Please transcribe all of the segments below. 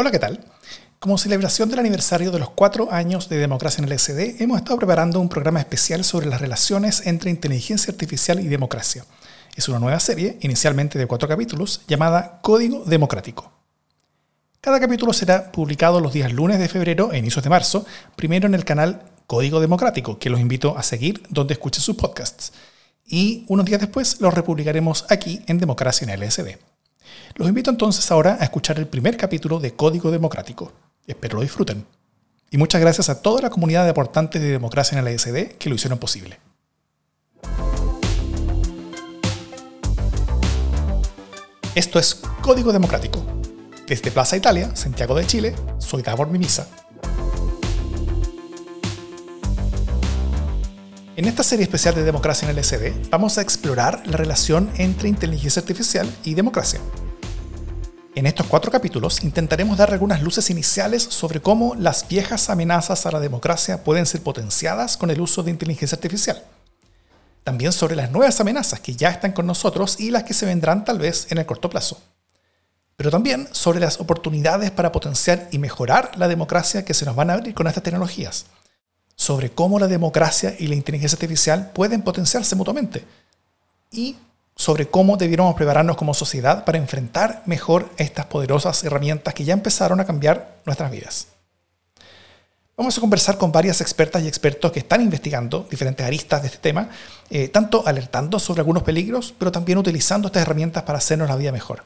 Hola, ¿qué tal? Como celebración del aniversario de los cuatro años de democracia en el SD, hemos estado preparando un programa especial sobre las relaciones entre inteligencia artificial y democracia. Es una nueva serie, inicialmente de cuatro capítulos, llamada Código Democrático. Cada capítulo será publicado los días lunes de febrero e inicios de marzo, primero en el canal Código Democrático, que los invito a seguir donde escuchen sus podcasts. Y unos días después los republicaremos aquí en Democracia en LSD. Los invito entonces ahora a escuchar el primer capítulo de Código Democrático. Espero lo disfruten. Y muchas gracias a toda la comunidad de aportantes de Democracia en LSD que lo hicieron posible. Esto es Código Democrático. Desde Plaza Italia, Santiago de Chile, soy Davor Mimisa. En esta serie especial de Democracia en LSD vamos a explorar la relación entre inteligencia artificial y democracia. En estos cuatro capítulos intentaremos dar algunas luces iniciales sobre cómo las viejas amenazas a la democracia pueden ser potenciadas con el uso de inteligencia artificial. También sobre las nuevas amenazas que ya están con nosotros y las que se vendrán tal vez en el corto plazo. Pero también sobre las oportunidades para potenciar y mejorar la democracia que se nos van a abrir con estas tecnologías. Sobre cómo la democracia y la inteligencia artificial pueden potenciarse mutuamente. Y sobre cómo debiéramos prepararnos como sociedad para enfrentar mejor estas poderosas herramientas que ya empezaron a cambiar nuestras vidas. Vamos a conversar con varias expertas y expertos que están investigando diferentes aristas de este tema, eh, tanto alertando sobre algunos peligros, pero también utilizando estas herramientas para hacernos la vida mejor.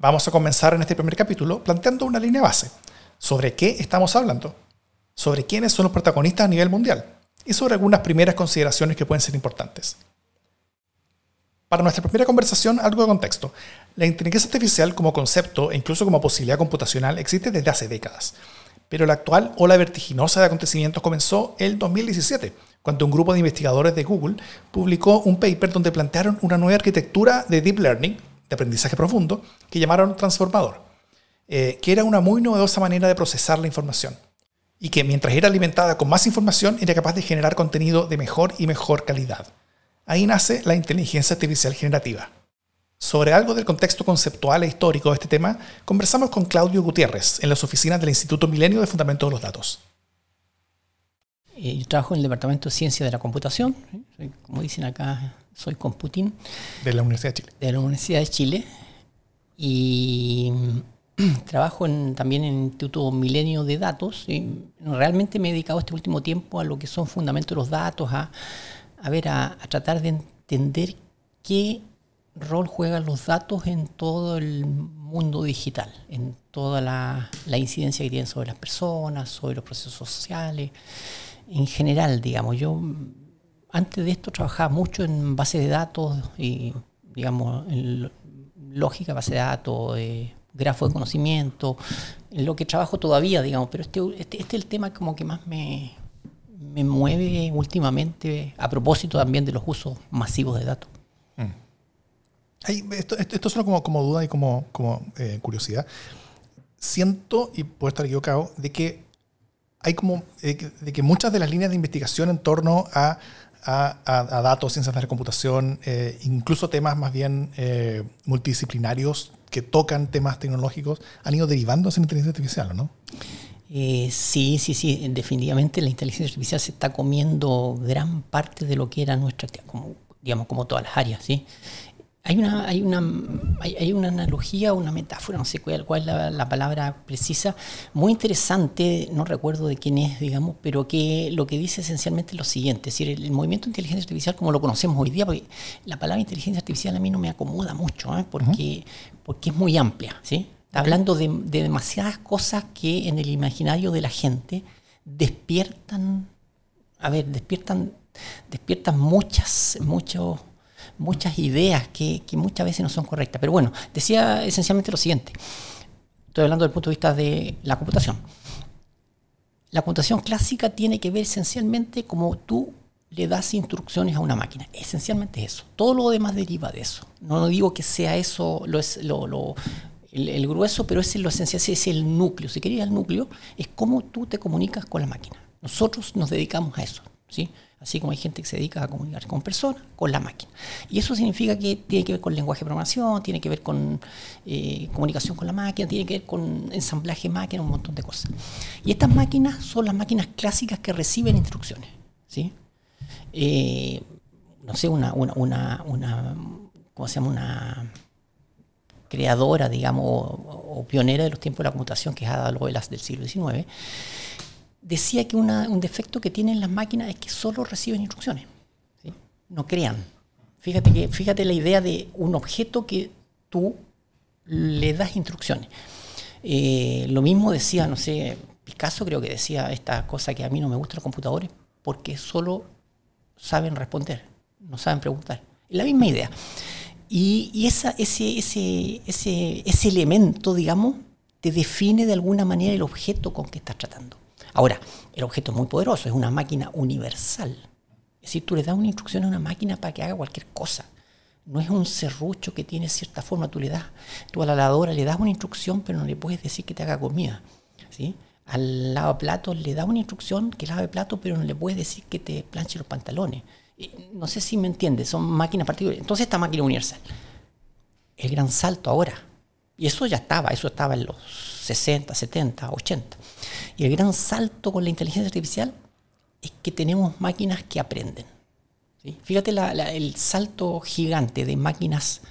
Vamos a comenzar en este primer capítulo planteando una línea base. ¿Sobre qué estamos hablando? ¿Sobre quiénes son los protagonistas a nivel mundial? Y sobre algunas primeras consideraciones que pueden ser importantes. Para nuestra primera conversación, algo de contexto. La inteligencia artificial como concepto e incluso como posibilidad computacional existe desde hace décadas. Pero la actual ola vertiginosa de acontecimientos comenzó el 2017, cuando un grupo de investigadores de Google publicó un paper donde plantearon una nueva arquitectura de Deep Learning, de aprendizaje profundo, que llamaron transformador, eh, que era una muy novedosa manera de procesar la información y que mientras era alimentada con más información era capaz de generar contenido de mejor y mejor calidad. Ahí nace la inteligencia artificial generativa. Sobre algo del contexto conceptual e histórico de este tema, conversamos con Claudio Gutiérrez en las oficinas del Instituto Milenio de Fundamentos de los Datos. Eh, yo trabajo en el Departamento de Ciencia de la Computación, como dicen acá, soy computín. De la Universidad de Chile. De la Universidad de Chile. Y trabajo también en el Instituto Milenio de Datos. Y realmente me he dedicado este último tiempo a lo que son fundamentos de los datos, a ver, a, tratar de entender qué rol juegan los datos en todo el mundo digital, en toda la, incidencia que tienen sobre las personas, sobre los procesos sociales, en general, digamos. Yo antes de esto trabajaba mucho en base de datos y, digamos, en lógica, base de datos, eh, grafo de conocimiento, en lo que trabajo todavía, digamos, pero este, este, este es el tema como que más me, me mueve últimamente a propósito también de los usos masivos de datos. Mm. esto, esto, solo como, como, duda y como, como eh, curiosidad. Siento, y puedo estar equivocado, de que hay como eh, de que muchas de las líneas de investigación en torno a, a, a, datos, ciencias de la computación, eh, incluso temas más bien multidisciplinarios que tocan temas tecnológicos, han ido derivando en inteligencia artificial, ¿no? Eh, sí, sí, sí, definitivamente la inteligencia artificial se está comiendo gran parte de lo que era nuestra, como, digamos, como todas las áreas, ¿sí? Hay una, hay una, hay, una analogía, una metáfora, no sé cuál, cuál es la, palabra precisa, muy interesante, no recuerdo de quién es, digamos, pero que lo que dice esencialmente es lo siguiente, es decir, el, movimiento de inteligencia artificial como lo conocemos hoy día, porque la palabra inteligencia artificial a mí no me acomoda mucho, ¿eh? porque, porque es muy amplia, ¿sí? hablando de, demasiadas cosas que en el imaginario de la gente despiertan, a ver, despiertan, despiertan muchas, muchos, muchas ideas que, muchas veces no son correctas. Pero bueno, decía esencialmente lo siguiente. Estoy hablando del punto de vista de la computación. La computación clásica tiene que ver esencialmente como tú le das instrucciones a una máquina. Esencialmente eso. Todo lo demás deriva de eso. No digo que sea eso lo, lo, el, grueso, pero es lo esencial, ese es el núcleo. Si quería el núcleo, es cómo tú te comunicas con la máquina. Nosotros nos dedicamos a eso. ¿sí? Así como hay gente que se dedica a comunicar con personas, con la máquina. Y eso significa que tiene que ver con lenguaje de programación, tiene que ver con eh, comunicación con la máquina, tiene que ver con ensamblaje máquina, un montón de cosas. Y estas máquinas son las máquinas clásicas que reciben instrucciones. ¿sí? Eh, no sé, una, una, una, una, ¿cómo se llama? Una creadora, digamos, o, pionera de los tiempos de la computación, que es Ada Lovelace del siglo XIX, decía que un defecto que tienen las máquinas es que solo reciben instrucciones, no crean. Fíjate, que, fíjate la idea de un objeto que tú le das instrucciones. Eh, lo mismo decía, no sé, Picasso creo que decía esta cosa que a mí no me gustan los computadores porque solo saben responder, no saben preguntar. Es la misma idea. Y, ese, ese, ese elemento, digamos, te define de alguna manera el objeto con que estás tratando. Ahora, el objeto es muy poderoso, es una máquina universal. Es decir, tú le das una instrucción a una máquina para que haga cualquier cosa. No es un serrucho que tiene cierta forma, tú le das, tú a la lavadora le das una instrucción, pero no le puedes decir que te haga comida. ¿sí? Al lavaplatos le das una instrucción que lave plato, pero no le puedes decir que te planche los pantalones no sé si me entiendes, son máquinas particulares. Entonces esta máquina universal. El gran salto ahora, y eso ya estaba, eso estaba en los 60, 70, 80. Y el gran salto con la inteligencia artificial es que tenemos máquinas que aprenden. Fíjate el salto gigante de máquinas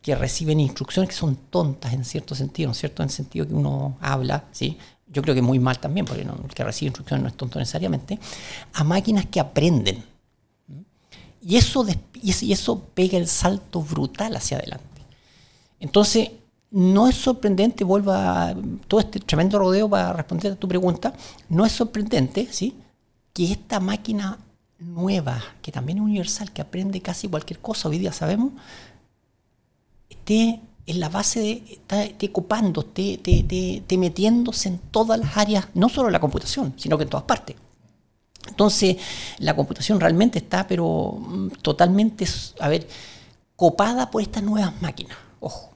que reciben instrucciones que son tontas en cierto sentido, ¿no cierto? En el sentido que uno habla, ¿sí? Yo creo que muy mal también, porque el que recibe instrucciones no es tonto necesariamente, a máquinas que aprenden. Y eso, y eso pega el salto brutal hacia adelante. Entonces, no es sorprendente, vuelvo a todo este tremendo rodeo para responder a tu pregunta, no es sorprendente, ¿sí? Que esta máquina nueva, que también es universal, que aprende casi cualquier cosa, hoy día sabemos, esté en la base de, esté, copando, esté metiéndose en todas las áreas, no solo en la computación, sino que en todas partes. Entonces, la computación realmente está, pero mm, totalmente, a ver, copada por estas nuevas máquinas. Ojo,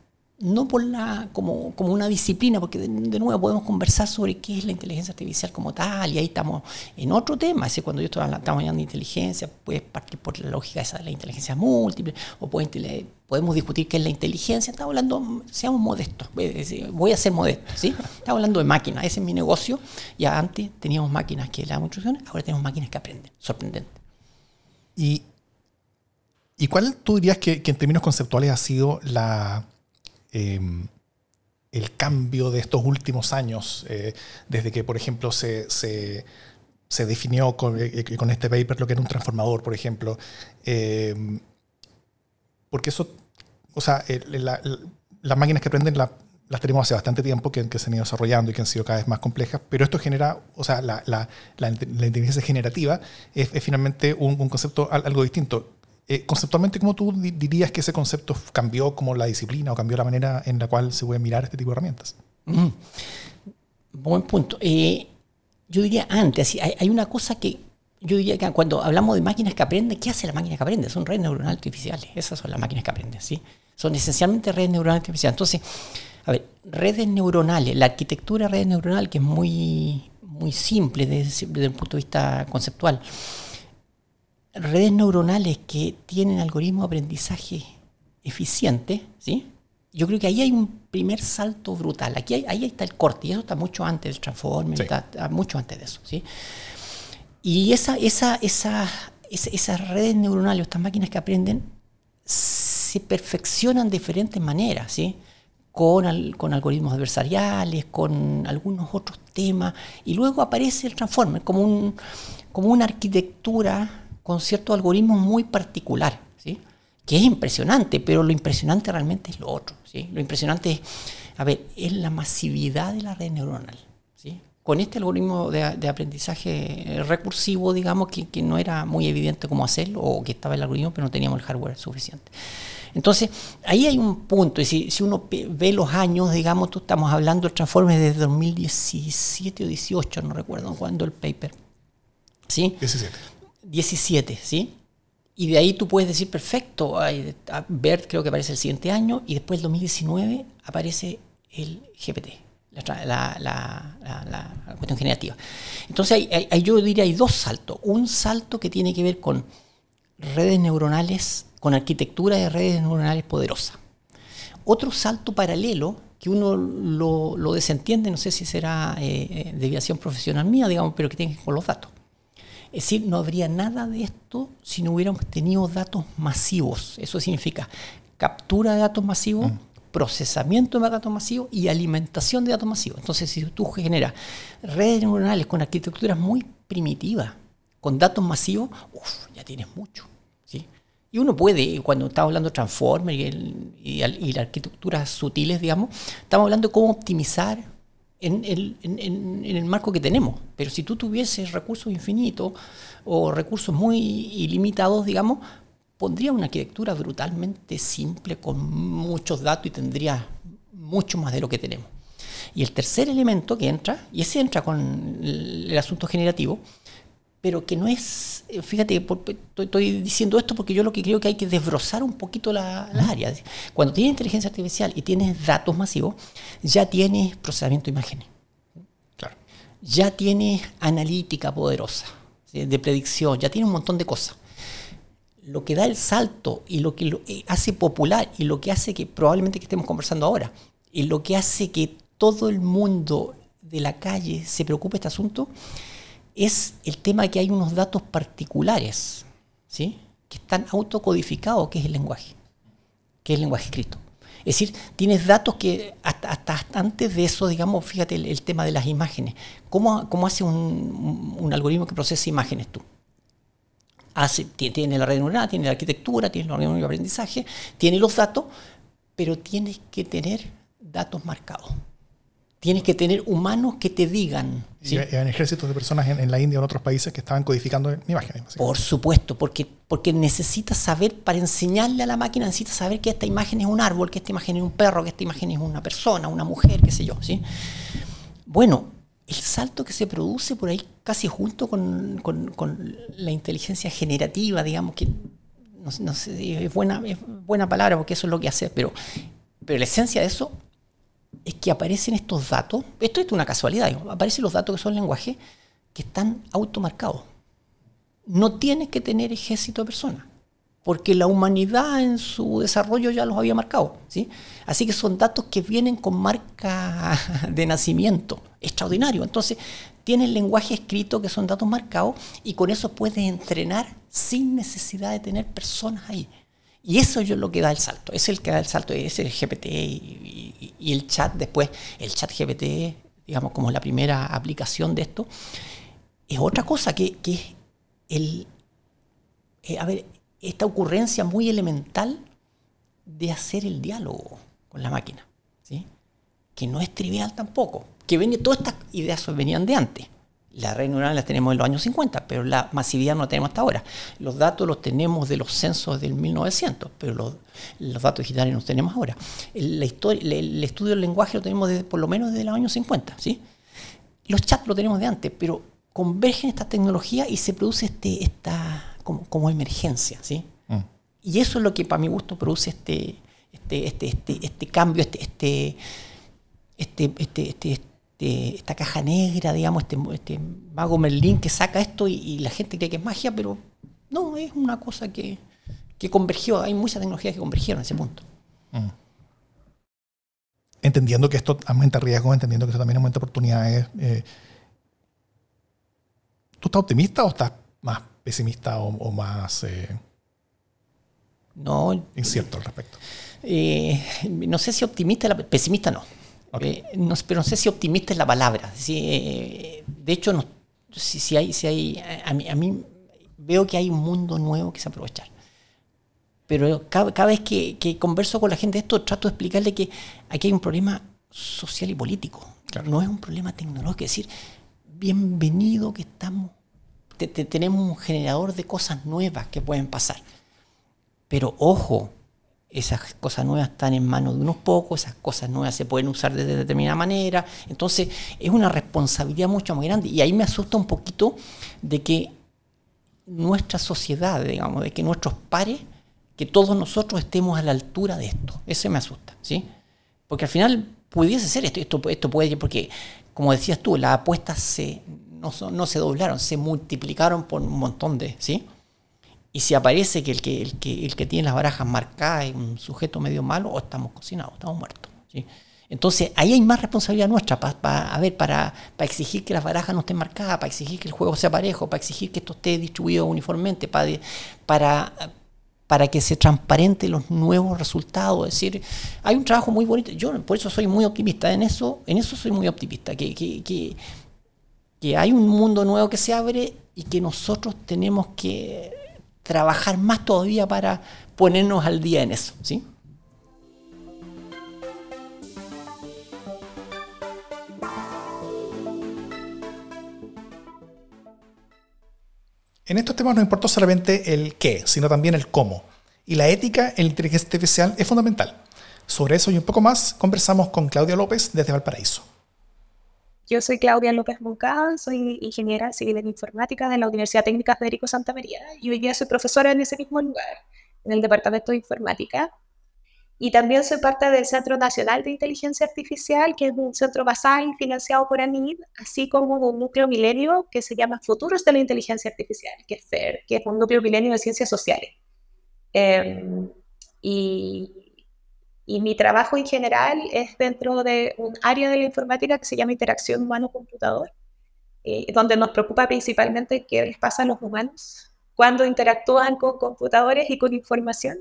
no por la, como, como una disciplina, porque de, nuevo podemos conversar sobre qué es la inteligencia artificial como tal, y ahí estamos en otro tema. Ese cuando yo estoy hablando, estamos hablando de inteligencia, puedes partir por la lógica esa de la inteligencia múltiple, o podemos discutir qué es la inteligencia. Estamos hablando, seamos modestos, voy a ser modesto, ¿sí? Estamos hablando de máquinas, ese es mi negocio. Ya antes teníamos máquinas que daban instrucciones, ahora tenemos máquinas que aprenden. Sorprendente. ¿Y, y cuál tú dirías que en términos conceptuales ha sido la Em, el cambio de estos últimos años, eh, desde que, por ejemplo, se, se, definió con, eh, con, este paper lo que era un transformador, por ejemplo. Em, porque eso, o sea, las máquinas que aprenden las tenemos hace bastante tiempo que, que, se han ido desarrollando y que han sido cada vez más complejas, pero esto genera, o sea, la, la, la inteligencia generativa es, finalmente un, un, concepto algo distinto. Eh, conceptualmente, ¿cómo tú dirías que ese concepto cambió como la disciplina o cambió la manera en la cual se puede mirar este tipo de herramientas? Mm. Buen punto. Eh, yo diría antes, hay, una cosa que yo diría que cuando hablamos de máquinas que aprenden, ¿qué hace la máquina que aprende? Son redes neuronales artificiales. Esas son las máquinas que aprenden, ¿sí? Son esencialmente redes neuronales artificiales. Entonces, a ver, redes neuronales, la arquitectura de redes neuronales, que es muy, muy simple desde el punto de vista conceptual redes neuronales que tienen algoritmos de aprendizaje eficiente, ¿sí? yo creo que ahí hay un primer salto brutal. Aquí ahí está el corte, y eso está mucho antes del transformer, está, mucho antes de eso. ¿sí? Y esa, esa, esa, esas redes neuronales, estas máquinas que aprenden, se perfeccionan de diferentes maneras, ¿sí? Con, con, algoritmos adversariales, con algunos otros temas, y luego aparece el transformer como, un, como una arquitectura con cierto algoritmo muy particular, ¿sí? que es impresionante, pero lo impresionante realmente es lo otro. ¿sí? Lo impresionante es, a ver, es la masividad de la red neuronal. ¿sí? Con este algoritmo de, aprendizaje recursivo, digamos, que, no era muy evidente cómo hacerlo, o que estaba el algoritmo, pero no teníamos el hardware suficiente. Entonces, ahí hay un punto, y si, uno ve los años, digamos, tú estamos hablando del Transformers desde 2017 o 18, no recuerdo cuándo el paper. ¿Sí? 17. 17, ¿sí? Y de ahí tú puedes decir, perfecto, BERT creo que aparece el siguiente año y después el 2019 aparece el GPT, la, cuestión generativa. Entonces, yo diría hay dos saltos. Un salto que tiene que ver con redes neuronales, con arquitectura de redes neuronales poderosas. Otro salto paralelo que uno lo, desentiende, no sé si será eh, eh, deviación profesional mía, digamos, pero que tiene que ver con los datos. Es decir, no habría nada de esto si no hubiéramos tenido datos masivos. Eso significa captura de datos masivos, mm. procesamiento de datos masivos y alimentación de datos masivos. Entonces, si tú generas redes neuronales con arquitecturas muy primitivas, con datos masivos, uf, ya tienes mucho. ¿sí? Y uno puede, cuando estamos hablando de Transformer y, y, las arquitecturas sutiles, digamos, estamos hablando de cómo optimizar en el, en, el, marco que tenemos. Pero si tú tuvieses recursos infinitos o recursos muy ilimitados, digamos, pondría una arquitectura brutalmente simple con muchos datos y tendría mucho más de lo que tenemos. Y el tercer elemento que entra, y ese entra con el, asunto generativo, pero que no es, eh, fíjate, estoy, diciendo esto porque yo lo que creo que hay que desbrozar un poquito las áreas. Cuando tienes inteligencia artificial y tienes datos masivos, ya tienes procesamiento de imágenes. Claro. Ya tienes analítica poderosa, de predicción, ya tienes un montón de cosas lo que da el salto y lo que lo eh, hace popular y lo que hace que probablemente que estemos conversando ahora y lo que hace que todo el mundo de la calle se preocupe de este asunto es el tema que hay unos datos particulares, ¿sí? que están autocodificados, que es el lenguaje, que es el lenguaje escrito. Es decir, tienes datos que hasta, antes de eso, digamos, fíjate el, tema de las imágenes. ¿Cómo, cómo hace un, algoritmo que procesa imágenes tú? tiene la red neuronal, tiene la arquitectura, tiene el de aprendizaje, tiene los datos, pero tienes que tener datos marcados. Tienes que tener humanos que te digan. ¿sí? Y ejércitos de personas en, la India o en otros países que estaban codificando imágenes. Por supuesto, porque, porque necesitas saber, para enseñarle a la máquina, necesitas saber que esta imagen es un árbol, que esta imagen es un perro, que esta imagen es una persona, una mujer, qué sé yo. ¿sí? Bueno, el salto que se produce por ahí casi junto con, la inteligencia generativa, digamos, que no, sé, es buena, es buena palabra porque eso es lo que hace, pero, pero la esencia de eso es que aparecen estos datos, esto es una casualidad, aparecen los datos que son lenguaje que están automarcados. No tienes que tener ejército de personas porque la humanidad en su desarrollo ya los había marcado. ¿sí? Así que son datos que vienen con marca de nacimiento, extraordinario. Entonces, tienes lenguaje escrito que son datos marcados y con eso puedes entrenar sin necesidad de tener personas ahí. Y eso es lo que da el salto, es el que da el salto, es el GPT y, el chat después, el chat GPT, digamos como la primera aplicación de esto, es otra cosa que, es el... Eh, a ver, esta ocurrencia muy elemental de hacer el diálogo con la máquina, ¿sí? que no es trivial tampoco, que viene, todas estas ideas venían de antes. La red neuronal las tenemos en los años 50, pero la masividad no la tenemos hasta ahora. Los datos los tenemos de los censos del 1900, pero los, los datos digitales no los tenemos ahora. El, la historia, el, estudio del lenguaje lo tenemos desde, por lo menos desde los años 50. ¿sí? Los chats lo tenemos de antes, pero convergen estas tecnologías y se produce este, esta como, emergencia, ¿sí? Mm. Y eso es lo que para mi gusto produce este, este, este, este, este cambio, este, este, este, este, este, esta caja negra, digamos, este, este mago Merlín que saca esto y, la gente cree que es magia, pero no, es una cosa que, que convergió, hay muchas tecnologías que convergieron en ese punto. Mm. Entendiendo que esto aumenta riesgos, entendiendo que esto también aumenta oportunidades, eh, ¿tú estás optimista o estás más pesimista o, más eh, no, incierto al respecto? Eh, no sé si optimista, pesimista no. Eh, no. Pero no sé si optimista es la palabra. de hecho, no, si, hay, si hay a, mí, a mí veo que hay un mundo nuevo que se aprovechar. Pero cada, vez que, converso con la gente de esto, trato de explicarle que aquí hay un problema social y político. No es un problema tecnológico. Es decir, bienvenido que estamos tenemos un generador de cosas nuevas que pueden pasar. Pero ojo, esas cosas nuevas están en manos de unos pocos, esas cosas nuevas se pueden usar de determinada manera. Entonces es una responsabilidad mucho más grande. Y ahí me asusta un poquito de que nuestra sociedad, digamos, de que nuestros pares, que todos nosotros estemos a la altura de esto. Eso me asusta, ¿sí? Porque al final pudiese ser esto, esto, esto puede, porque como decías tú, las apuestas no, no se doblaron, se multiplicaron por un montón de, ¿sí? Y si aparece que el que, el que, el que tiene las barajas marcadas es un sujeto medio malo, o estamos cocinados, estamos muertos. Entonces ahí hay más responsabilidad nuestra para, ver, para, para, exigir que las barajas no estén marcadas, para exigir que el juego sea parejo, para exigir que esto esté distribuido uniformemente, para, para, para que se transparente los nuevos resultados. Es decir, hay un trabajo muy bonito. Yo por eso soy muy optimista. En eso, en eso soy muy optimista. Que, que, que hay un mundo nuevo que se abre y que nosotros tenemos que trabajar más todavía para ponernos al día en eso. ¿sí? En estos temas no importa solamente el qué, sino también el cómo. Y la ética en la inteligencia artificial es fundamental. Sobre eso y un poco más conversamos con Claudia López desde Valparaíso. Yo soy Claudia López Moncada, soy ingeniera civil en informática de la Universidad Técnica Federico Santa María y hoy día soy profesora en ese mismo lugar, en el Departamento de Informática. Y también soy parte del Centro Nacional de Inteligencia Artificial, que es un centro basal financiado por ANID, así como un núcleo milenio que se llama Futuros de la Inteligencia Artificial, que es FER, que es un núcleo milenio de ciencias sociales. Em, y, y, mi trabajo en general es dentro de un área de la informática que se llama interacción humano-computador, eh, donde nos preocupa principalmente qué les pasa a los humanos cuando interactúan con computadores y con información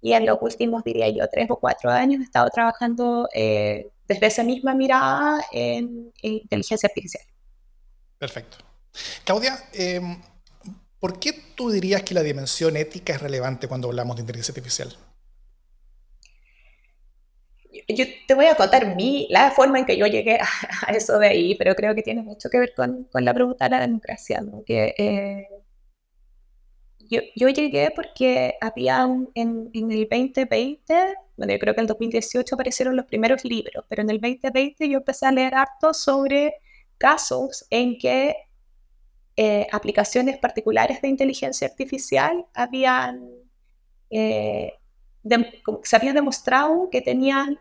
y en los últimos, diría yo, tres o cuatro años he estado trabajando eh, desde esa misma mirada en, inteligencia artificial. Perfecto. Claudia, em, ¿por qué tú dirías que la dimensión ética es relevante cuando hablamos de inteligencia artificial? Yo te voy a contar mi, la forma en que yo llegué a, eso de ahí, pero creo que tiene mucho que ver con, con la pregunta de la democracia, eh, yo, yo, llegué porque había en, en, el 2020, bueno, yo creo que en el 2018 aparecieron los primeros libros, pero en el 2020 yo empecé a leer harto sobre casos en que eh, aplicaciones particulares de inteligencia artificial habían, eh, se había demostrado que tenían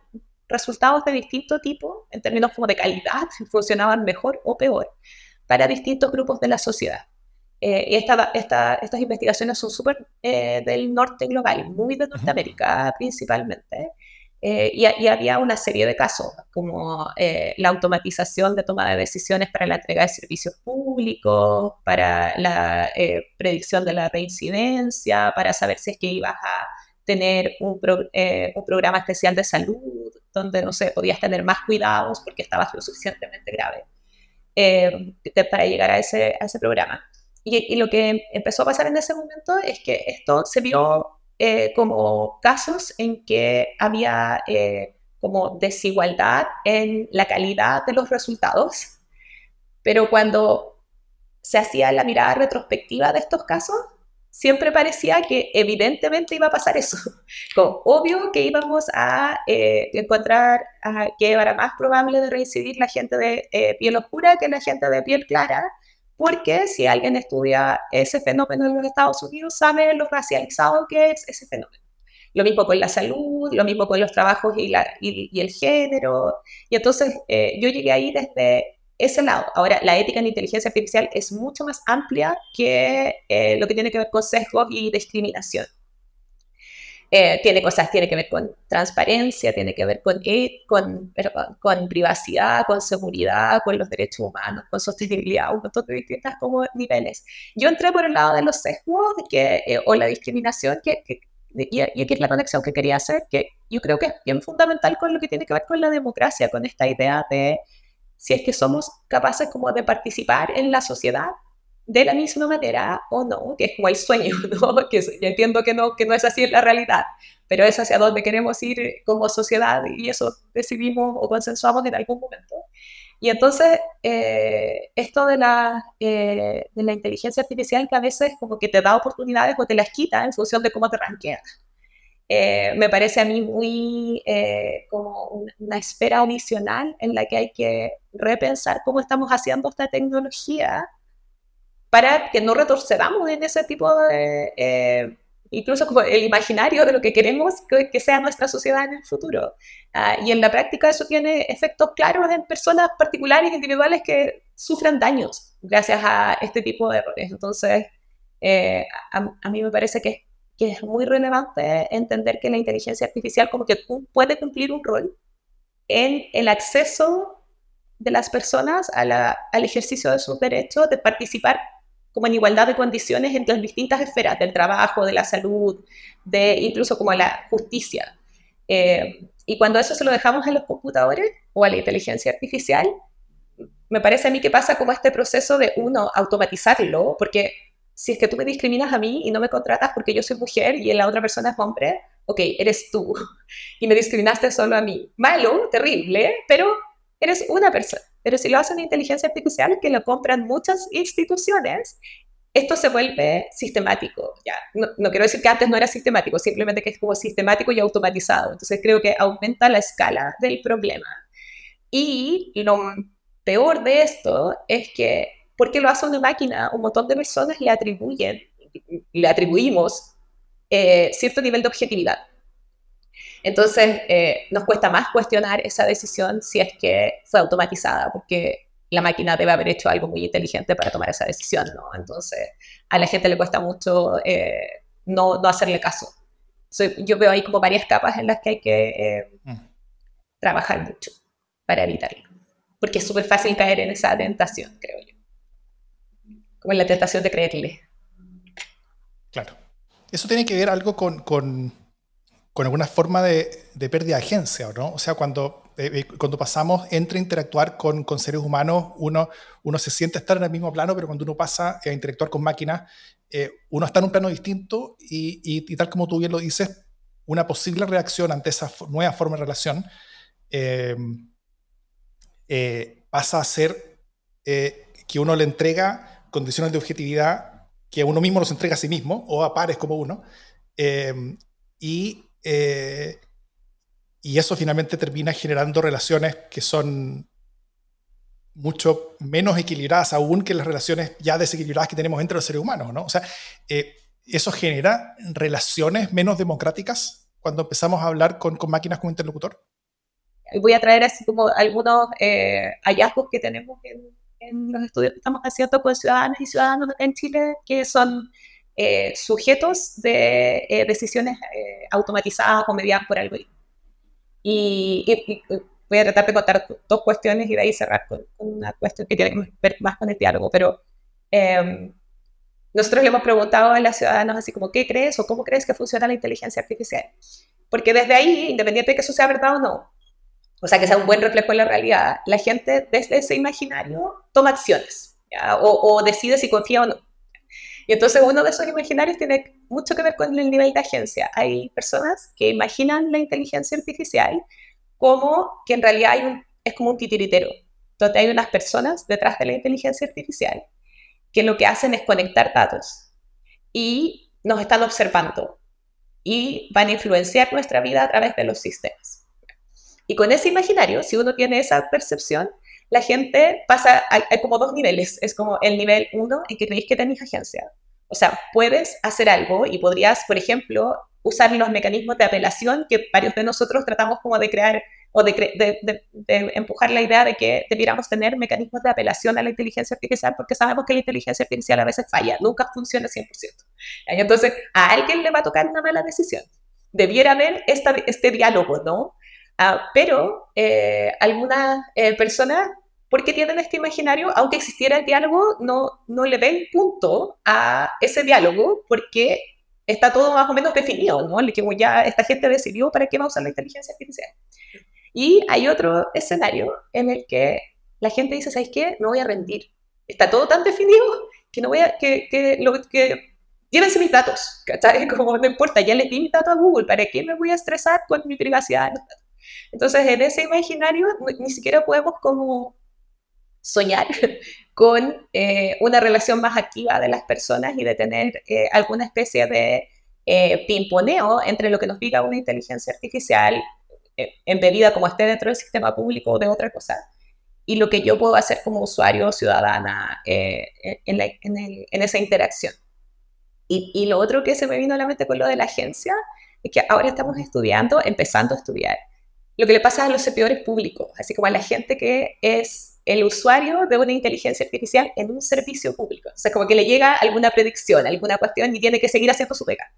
resultados de distinto tipo, en términos como de calidad, si funcionaban mejor o peor, para distintos grupos de la sociedad. Eh, y esta, estas investigaciones son súper eh, del norte global, muy de Norteamérica principalmente. Eh, y, había una serie de casos, como la automatización de toma de decisiones para la entrega de servicios públicos, para la predicción de la reincidencia, para saber si es que ibas a tener un, un, programa especial de salud, donde, no sé, podías tener más cuidados porque estabas lo suficientemente grave para llegar a ese, a ese programa. Y, lo que empezó a pasar en ese momento es que esto se vio eh, como casos en que había eh, como desigualdad en la calidad de los resultados, pero cuando se hacía la mirada retrospectiva de estos casos, siempre parecía que evidentemente iba a pasar eso. Obvio que íbamos a eh, encontrar que era más probable de reincidir la gente de piel oscura que la gente de piel clara, porque si alguien estudia ese fenómeno en los Estados Unidos, sabe lo racializado que es ese fenómeno. Lo mismo con la salud, lo mismo con los trabajos y, el género. Y entonces eh, yo llegué ahí desde ese lado. Ahora, la ética en inteligencia artificial es mucho más amplia que eh, lo que tiene que ver con sesgos y discriminación. Eh, tiene cosas, tiene que ver con transparencia, tiene que ver con, e, con, con, privacidad, con seguridad, con los derechos humanos, con sostenibilidad, un montón de distintos como niveles. Yo entré por el lado de los sesgos que, eh, o la discriminación, que, y, aquí es la conexión que quería hacer, que yo creo que es bien fundamental con lo que tiene que ver con la democracia, con esta idea de si es que somos capaces como de participar en la sociedad de la misma manera o no, que es como el sueño, ¿no? que entiendo que no, que no es así en la realidad, pero es hacia donde queremos ir como sociedad y eso decidimos o consensuamos en algún momento. Y entonces, eh, esto de la, eh, de la inteligencia artificial que a veces como que te da oportunidades o te las quita en función de cómo te ranqueas. Eh, me parece a mí muy como una esfera adicional en la que hay que repensar cómo estamos haciendo esta tecnología para que no retrocedamos en ese tipo de, eh, incluso como el imaginario de lo que queremos que, sea nuestra sociedad en el futuro. Ah, y en la práctica eso tiene efectos claros en personas particulares, individuales que sufren daños gracias a este tipo de errores. Entonces, eh, a, mí me parece que, que, es muy relevante entender que la inteligencia artificial como que puede cumplir un rol en el acceso de las personas al ejercicio de sus derechos, de participar como en igualdad de condiciones entre las distintas esferas del trabajo, de la salud, de incluso como la justicia. Eh, y cuando eso se lo dejamos a los computadores o a la inteligencia artificial, me parece a mí que pasa como este proceso de uno automatizarlo, porque si es que tú me discriminas a mí y no me contratas porque yo soy mujer y la otra persona es hombre, ok, eres tú y me discriminaste solo a mí. Malo, terrible, pero eres una persona. Pero si lo hace una inteligencia artificial que lo compran muchas instituciones, esto se vuelve sistemático. Ya. No, quiero decir que antes no era sistemático, simplemente que es como sistemático y automatizado. Entonces creo que aumenta la escala del problema. Y lo peor de esto es que, porque lo hace una máquina, un montón de personas le atribuyen, le atribuimos eh, cierto nivel de objetividad. Entonces, eh, nos cuesta más cuestionar esa decisión si es que fue automatizada, porque la máquina debe haber hecho algo muy inteligente para tomar esa decisión, ¿no? Entonces, a la gente le cuesta mucho eh, no, no, hacerle caso. yo veo ahí como varias capas en las que hay que eh, mm. trabajar mucho para evitarlo. Porque es súper fácil caer en esa tentación, creo yo. Como en la tentación de creerle. Claro. Eso tiene que ver algo con con alguna forma de, pérdida de agencia, ¿no? O sea, cuando, eh, eh, cuando pasamos entre interactuar con, con, seres humanos, uno, uno se siente estar en el mismo plano, pero cuando uno pasa a interactuar con máquinas, eh, uno está en un plano distinto y, y, tal como tú bien lo dices, una posible reacción ante esa nueva forma de relación pasa a ser que uno le entrega condiciones de objetividad que uno mismo nos entrega a sí mismo o a pares como uno. y eh, y eso finalmente termina generando relaciones que son mucho menos equilibradas aún que las relaciones ya desequilibradas que tenemos entre los seres humanos, ¿no? O sea, eh, eso genera relaciones menos democráticas cuando empezamos a hablar con, con máquinas como interlocutor. Voy a traer así como algunos eh, hallazgos que tenemos en, en, los estudios que estamos haciendo con ciudadanos y ciudadanos en Chile, que son eh, sujetos de eh, decisiones eh, automatizadas o mediadas por algoritmos. Y, voy a tratar de contar dos cuestiones y de ahí cerrar con, una cuestión que tiene que ver más con el diálogo. Pero em, nosotros le hemos preguntado a los ciudadanos así como, ¿qué crees o cómo crees que funciona la inteligencia artificial? Porque desde ahí, independiente de que eso sea verdad o no, o sea, que sea un buen reflejo de la realidad, la gente desde ese imaginario toma acciones O, o decide si confía o no. Y entonces uno de esos imaginarios tiene mucho que ver con el nivel de agencia. Hay personas que imaginan la inteligencia artificial como que en realidad hay un, es como un titiritero, donde hay unas personas detrás de la inteligencia artificial que lo que hacen es conectar datos y nos están observando y van a influenciar nuestra vida a través de los sistemas. Y con ese imaginario, si uno tiene esa percepción, la gente pasa, hay, como dos niveles. Es como el nivel uno en que creéis que tenéis agencia. O sea, puedes hacer algo y podrías, por ejemplo, usar los mecanismos de apelación que varios de nosotros tratamos como de crear o de, de, empujar la idea de que debiéramos tener mecanismos de apelación a la inteligencia artificial porque sabemos que la inteligencia artificial a veces falla, nunca funciona 100%. Entonces, a alguien le va a tocar una mala decisión. Debiera haber esta, este diálogo, ¿no? Ah, pero eh, algunas eh, personas, porque tienen este imaginario, aunque existiera el diálogo, no, no le ven punto a ese diálogo porque está todo más o menos definido, ¿no? Que ya esta gente decidió para qué va a usar la inteligencia artificial. Y hay otro escenario en el que la gente dice, ¿sabes qué? No voy a rendir. Está todo tan definido que no voy a, que, que, lo, que llévense mis datos, ¿cachai? Como no importa, ya le di mi datos a Google, ¿para qué me voy a estresar con mi privacidad? Entonces, en ese imaginario ni siquiera podemos como soñar con eh, una relación más activa de las personas y de tener eh, alguna especie de eh, pimponeo entre lo que nos diga una inteligencia artificial embebida como esté dentro del sistema público o de otra cosa y lo que yo puedo hacer como usuario o ciudadana en, en, esa interacción. Y, y lo otro que se me vino a la mente con lo de la agencia es que ahora estamos estudiando, empezando a estudiar, lo que le pasa a los servidores públicos, así como a la gente que es el usuario de una inteligencia artificial en un servicio público. O sea, como que le llega alguna predicción, alguna cuestión y tiene que seguir haciendo su pega.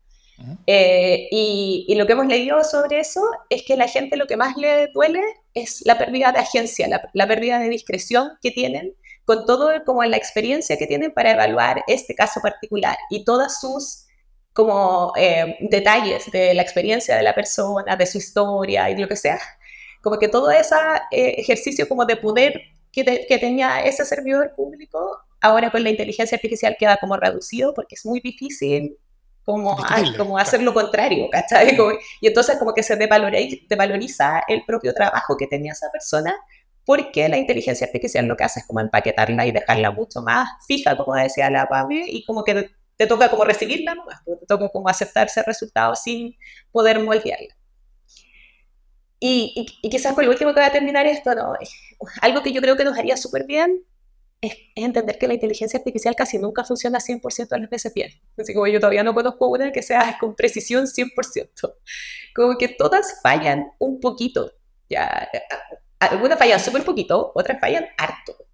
Eh, y, lo que hemos leído sobre eso es que la gente lo que más le duele es la pérdida de agencia, la, la pérdida de discreción que tienen con todo como la experiencia que tienen para evaluar este caso particular y todas sus como eh, detalles de la experiencia de la persona, de su historia y de lo que sea. Como que todo ese eh, ejercicio como de poder que, que, tenía ese servidor público, ahora con la inteligencia artificial queda como reducido porque es muy difícil como, como hacer lo contrario, ¿cachai? y entonces como que se devaloriza, el propio trabajo que tenía esa persona porque la inteligencia artificial lo que hace es como empaquetarla y dejarla mucho más fija, como decía la PAME, y como que te toca como recibirla nomás, te toca como aceptar ese resultado sin poder moldearla. Y, y, quizás por lo último que voy a terminar esto, ¿no? algo que yo creo que nos haría súper bien es, entender que la inteligencia artificial casi nunca funciona 100% a las veces bien. Así como yo todavía no conozco una que sea con precisión 100%. Como que todas fallan un poquito. Ya, algunas fallan súper poquito, otras fallan harto.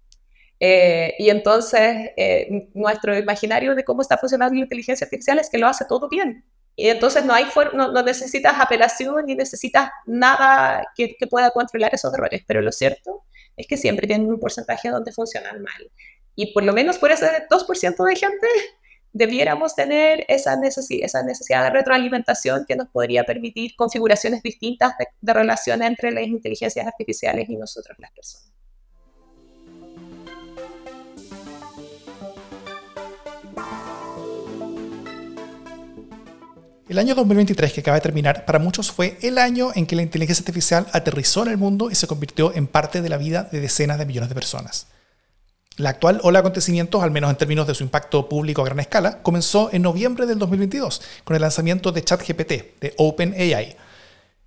Eh, y entonces eh, nuestro imaginario de cómo está funcionando la inteligencia artificial es que lo hace todo bien. Y entonces no, hay no, no, necesitas apelación ni necesitas nada que, pueda controlar esos errores. Pero lo cierto es que siempre tienen un porcentaje donde funcionan mal. Y por lo menos por ese 2% de gente debiéramos tener esa necesidad, de retroalimentación que nos podría permitir configuraciones distintas de relación entre las inteligencias artificiales y nosotros las personas. El año 2023 que acaba de terminar para muchos fue el año en que la inteligencia artificial aterrizó en el mundo y se convirtió en parte de la vida de decenas de millones de personas. La actual ola de acontecimientos, al menos en términos de su impacto público a gran escala, comenzó en noviembre del 2022 con el lanzamiento de ChatGPT de OpenAI,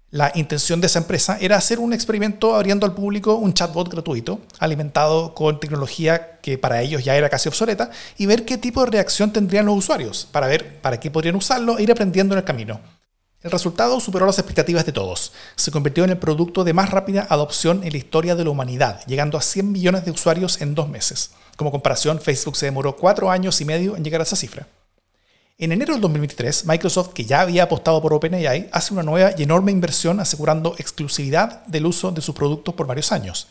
la intención de esa empresa era hacer un experimento abriendo al público un chatbot gratuito, alimentado con tecnología que para ellos ya era casi obsoleta, y ver qué tipo de reacción tendrían los usuarios, para ver para qué podrían usarlo e ir aprendiendo en el camino. El resultado superó las expectativas de todos. Se convirtió en el producto de más rápida adopción en la historia de la humanidad, llegando a 100 millones de usuarios en dos meses. Como comparación, Facebook se demoró cuatro años y medio en llegar a esa cifra. En enero del 2023, Microsoft, que ya había apostado por OpenAI, hace una nueva y enorme inversión asegurando exclusividad del uso de sus productos por varios años.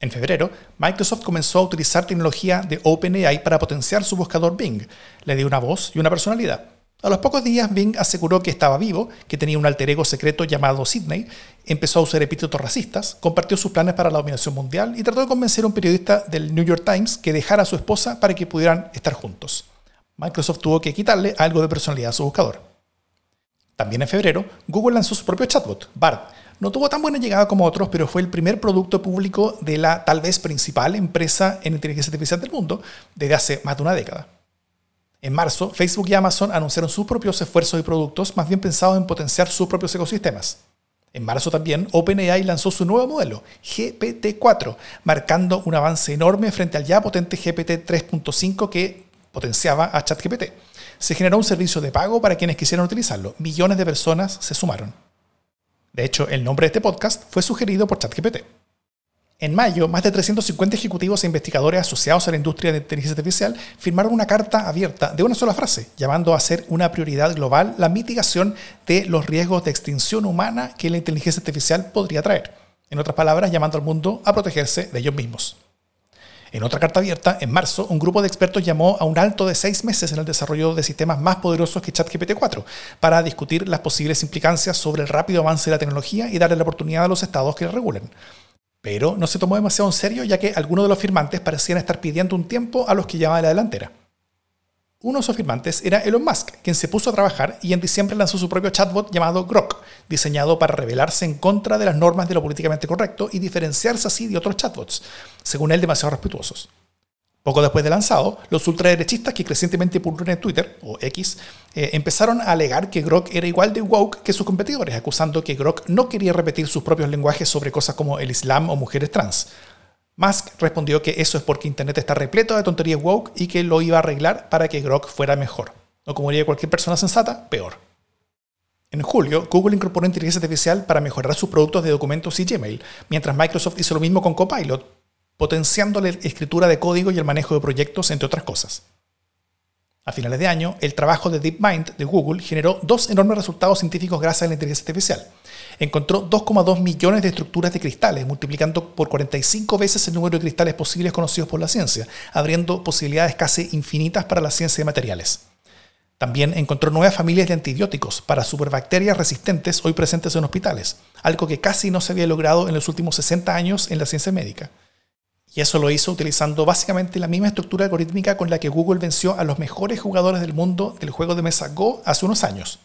En febrero, Microsoft comenzó a utilizar tecnología de OpenAI para potenciar su buscador Bing. Le dio una voz y una personalidad. A los pocos días, Bing aseguró que estaba vivo, que tenía un alter ego secreto llamado Sidney, empezó a usar epítetos racistas, compartió sus planes para la dominación mundial y trató de convencer a un periodista del New York Times que dejara a su esposa para que pudieran estar juntos. Microsoft tuvo que quitarle algo de personalidad a su buscador. También en febrero, Google lanzó su propio chatbot, BART. No tuvo tan buena llegada como otros, pero fue el primer producto público de la tal vez principal empresa en inteligencia artificial del mundo desde hace más de una década. En marzo, Facebook y Amazon anunciaron sus propios esfuerzos y productos más bien pensados en potenciar sus propios ecosistemas. En marzo también, OpenAI lanzó su nuevo modelo, GPT-4, marcando un avance enorme frente al ya potente GPT 3.5 que potenciaba a ChatGPT. Se generó un servicio de pago para quienes quisieran utilizarlo. Millones de personas se sumaron. De hecho, el nombre de este podcast fue sugerido por ChatGPT. En mayo, más de 350 ejecutivos e investigadores asociados a la industria de inteligencia artificial firmaron una carta abierta de una sola frase, llamando a ser una prioridad global la mitigación de los riesgos de extinción humana que la inteligencia artificial podría traer. En otras palabras, llamando al mundo a protegerse de ellos mismos. En otra carta abierta, en marzo, un grupo de expertos llamó a un alto de seis meses en el desarrollo de sistemas más poderosos que ChatGPT-4 para discutir las posibles implicancias sobre el rápido avance de la tecnología y darle la oportunidad a los estados que la regulen. Pero no se tomó demasiado en serio ya que algunos de los firmantes parecían estar pidiendo un tiempo a los que llamaban la delantera. Uno de sus firmantes era Elon Musk, quien se puso a trabajar y en diciembre lanzó su propio chatbot llamado Grok, diseñado para rebelarse en contra de las normas de lo políticamente correcto y diferenciarse así de otros chatbots, según él demasiado respetuosos. Poco después de lanzado, los ultraderechistas que crecientemente pululan en Twitter, o X, eh, empezaron a alegar que Grok era igual de woke que sus competidores, acusando que Grok no quería repetir sus propios lenguajes sobre cosas como el Islam o mujeres trans. Musk respondió que eso es porque Internet está repleto de tonterías woke y que lo iba a arreglar para que Grok fuera mejor. O como diría cualquier persona sensata, peor. En julio, Google incorporó inteligencia artificial para mejorar sus productos de documentos y Gmail, mientras Microsoft hizo lo mismo con Copilot, potenciando la escritura de código y el manejo de proyectos, entre otras cosas. A finales de año, el trabajo de DeepMind de Google generó dos enormes resultados científicos gracias a la inteligencia artificial. Encontró 2,2 millones de estructuras de cristales, multiplicando por 45 veces el número de cristales posibles conocidos por la ciencia, abriendo posibilidades casi infinitas para la ciencia de materiales. También encontró nuevas familias de antibióticos para superbacterias resistentes hoy presentes en hospitales, algo que casi no se había logrado en los últimos 60 años en la ciencia médica. Y eso lo hizo utilizando básicamente la misma estructura algorítmica con la que Google venció a los mejores jugadores del mundo del juego de mesa Go hace unos años.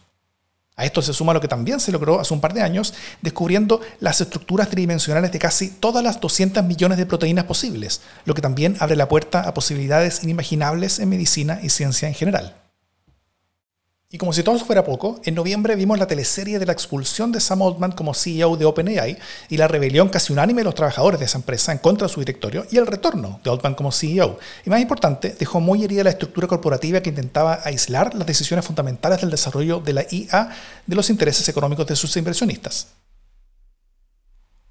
A esto se suma lo que también se logró hace un par de años, descubriendo las estructuras tridimensionales de casi todas las 200 millones de proteínas posibles, lo que también abre la puerta a posibilidades inimaginables en medicina y ciencia en general. Y como si todo eso fuera poco, en noviembre vimos la teleserie de la expulsión de Sam Altman como CEO de OpenAI y la rebelión casi unánime de los trabajadores de esa empresa en contra de su directorio y el retorno de Altman como CEO. Y más importante, dejó muy herida la estructura corporativa que intentaba aislar las decisiones fundamentales del desarrollo de la IA de los intereses económicos de sus inversionistas.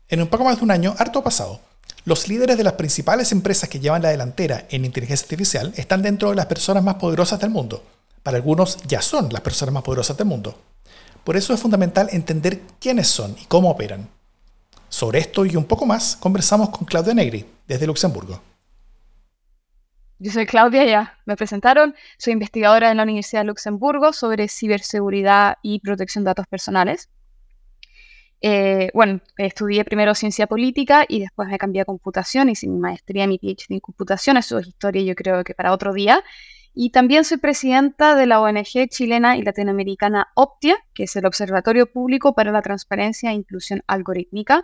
En un poco más de un año, harto ha pasado. Los líderes de las principales empresas que llevan la delantera en inteligencia artificial están dentro de las personas más poderosas del mundo para algunos ya son las personas más poderosas del mundo. Por eso es fundamental entender quiénes son y cómo operan. Sobre esto y un poco más conversamos con Claudia Negri, desde Luxemburgo. Yo soy Claudia, ya me presentaron, soy investigadora en la Universidad de Luxemburgo sobre ciberseguridad y protección de datos personales. Eh, bueno, estudié primero ciencia política y después me cambié a computación, y mi maestría, mi PhD en computación, eso es historia yo creo que para otro día. Y también soy presidenta de la ONG chilena y latinoamericana Optia, que es el Observatorio Público para la Transparencia e Inclusión Algorítmica,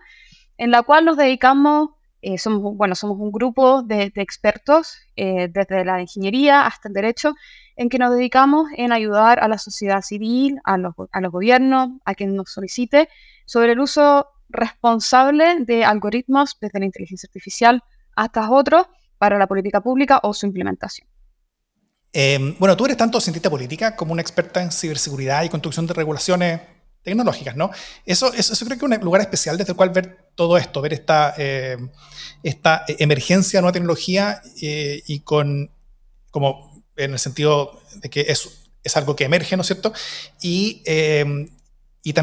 en la cual nos dedicamos, eh, somos, bueno, somos un grupo de, expertos, eh, desde la ingeniería hasta el derecho, en que nos dedicamos en ayudar a la sociedad civil, a los, a los gobiernos, a quien nos solicite, sobre el uso responsable de algoritmos desde la inteligencia artificial hasta otros para la política pública o su implementación. Em, bueno, tú eres tanto cientista política como una experta en ciberseguridad y construcción de regulaciones tecnológicas, ¿no? Eso, eso, creo que es un lugar especial desde el cual ver todo esto, ver esta, em, esta emergencia de nueva tecnología eh, y con, como en el sentido de que es, es algo que emerge, ¿no es cierto? Y, eh, y,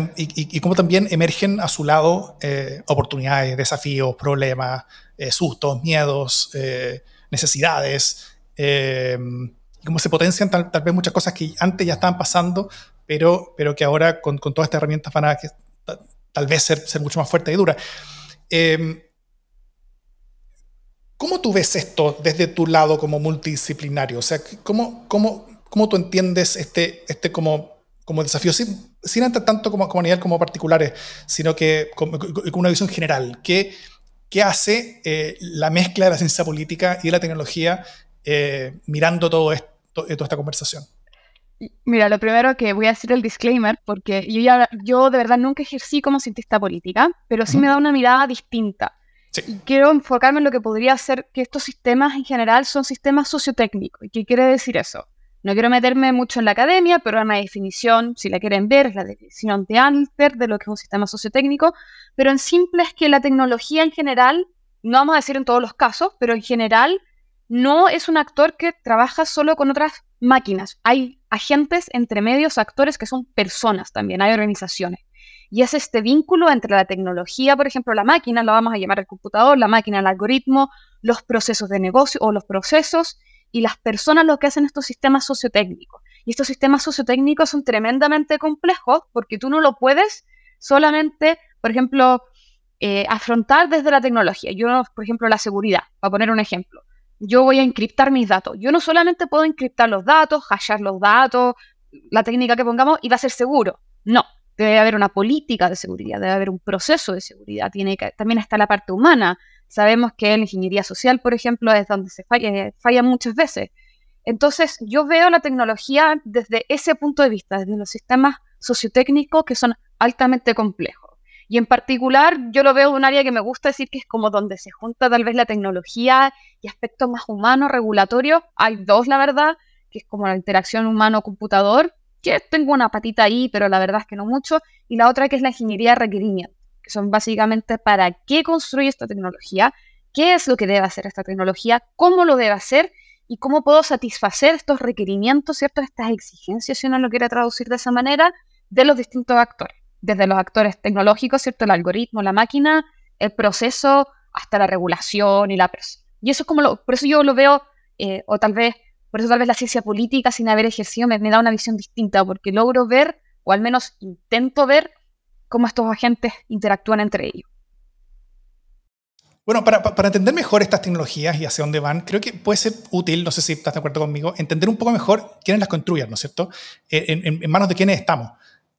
y, cómo también emergen a su lado eh, oportunidades, desafíos, problemas, sustos, miedos, necesidades cómo se potencian tal, vez muchas cosas que antes ya estaban pasando, pero, pero que ahora con, con todas estas herramientas van a tal vez ser, ser mucho más fuertes y duras. Em, ¿Cómo tú ves esto desde tu lado como multidisciplinario? O sea, ¿cómo, cómo, cómo tú entiendes este, este como, como desafío, sin, sin entrar tanto como, como a nivel como particulares, sino que con, una visión general? ¿Qué, qué hace eh, la mezcla de la ciencia política y de la tecnología eh, mirando todo esto? Toda esta conversación? Mira, lo primero que voy a hacer el disclaimer, porque yo, ya, yo de verdad nunca ejercí como cientista política, pero sí me da una mirada distinta. Y quiero enfocarme en lo que podría ser que estos sistemas en general son sistemas sociotécnicos. ¿Y qué quiere decir eso? No quiero meterme mucho en la academia, pero una definición, si la quieren ver, es la definición de Alper de lo que es un sistema sociotécnico, pero en simple es que la tecnología en general, no vamos a decir en todos los casos, pero en general no es un actor que trabaja solo con otras máquinas. Hay agentes entre medios, actores que son personas también, hay organizaciones. Y es este vínculo entre la tecnología, por ejemplo, la máquina, lo vamos a llamar el computador, la máquina, el algoritmo, los procesos de negocio o los procesos y las personas lo que hacen estos sistemas sociotécnicos. Y estos sistemas sociotécnicos son tremendamente complejos porque tú no lo puedes solamente, por ejemplo, eh, afrontar desde la tecnología. Yo, por ejemplo, la seguridad, para poner un ejemplo yo voy a encriptar mis datos. Yo no solamente puedo encriptar los datos, hashear los datos, la técnica que pongamos y va a ser seguro. No, debe haber una política de seguridad, debe haber un proceso de seguridad. Tiene que, también está la parte humana. Sabemos que en ingeniería social, por ejemplo, es donde se falla, falla muchas veces. Entonces, yo veo la tecnología desde ese punto de vista, desde los sistemas sociotécnicos que son altamente complejos. Y en particular, yo lo veo un área que me gusta decir que es como donde se junta tal vez la tecnología y aspectos más humanos, regulatorios. Hay dos, la verdad, que es como la interacción humano-computador, que tengo una patita ahí, pero la verdad es que no mucho, y la otra que es la ingeniería de requerimiento, que son básicamente para qué construye esta tecnología, qué es lo que debe hacer esta tecnología, cómo lo debe hacer y cómo puedo satisfacer estos requerimientos, ¿cierto? Estas exigencias, si uno lo quiere traducir de esa manera, de los distintos actores, desde los actores tecnológicos, ¿cierto? El algoritmo, la máquina, el proceso, hasta la regulación y la persona. Y eso es como lo, por eso yo lo veo, eh, o tal vez, por eso tal vez la ciencia política sin haber ejercido me, da una visión distinta, porque logro ver, o al menos intento ver, cómo estos agentes interactúan entre ellos. Bueno, para, para, entender mejor estas tecnologías y hacia dónde van, creo que puede ser útil, no sé si estás de acuerdo conmigo, entender un poco mejor quiénes las construyen, ¿no es cierto? Eh, en, en, manos de quiénes estamos.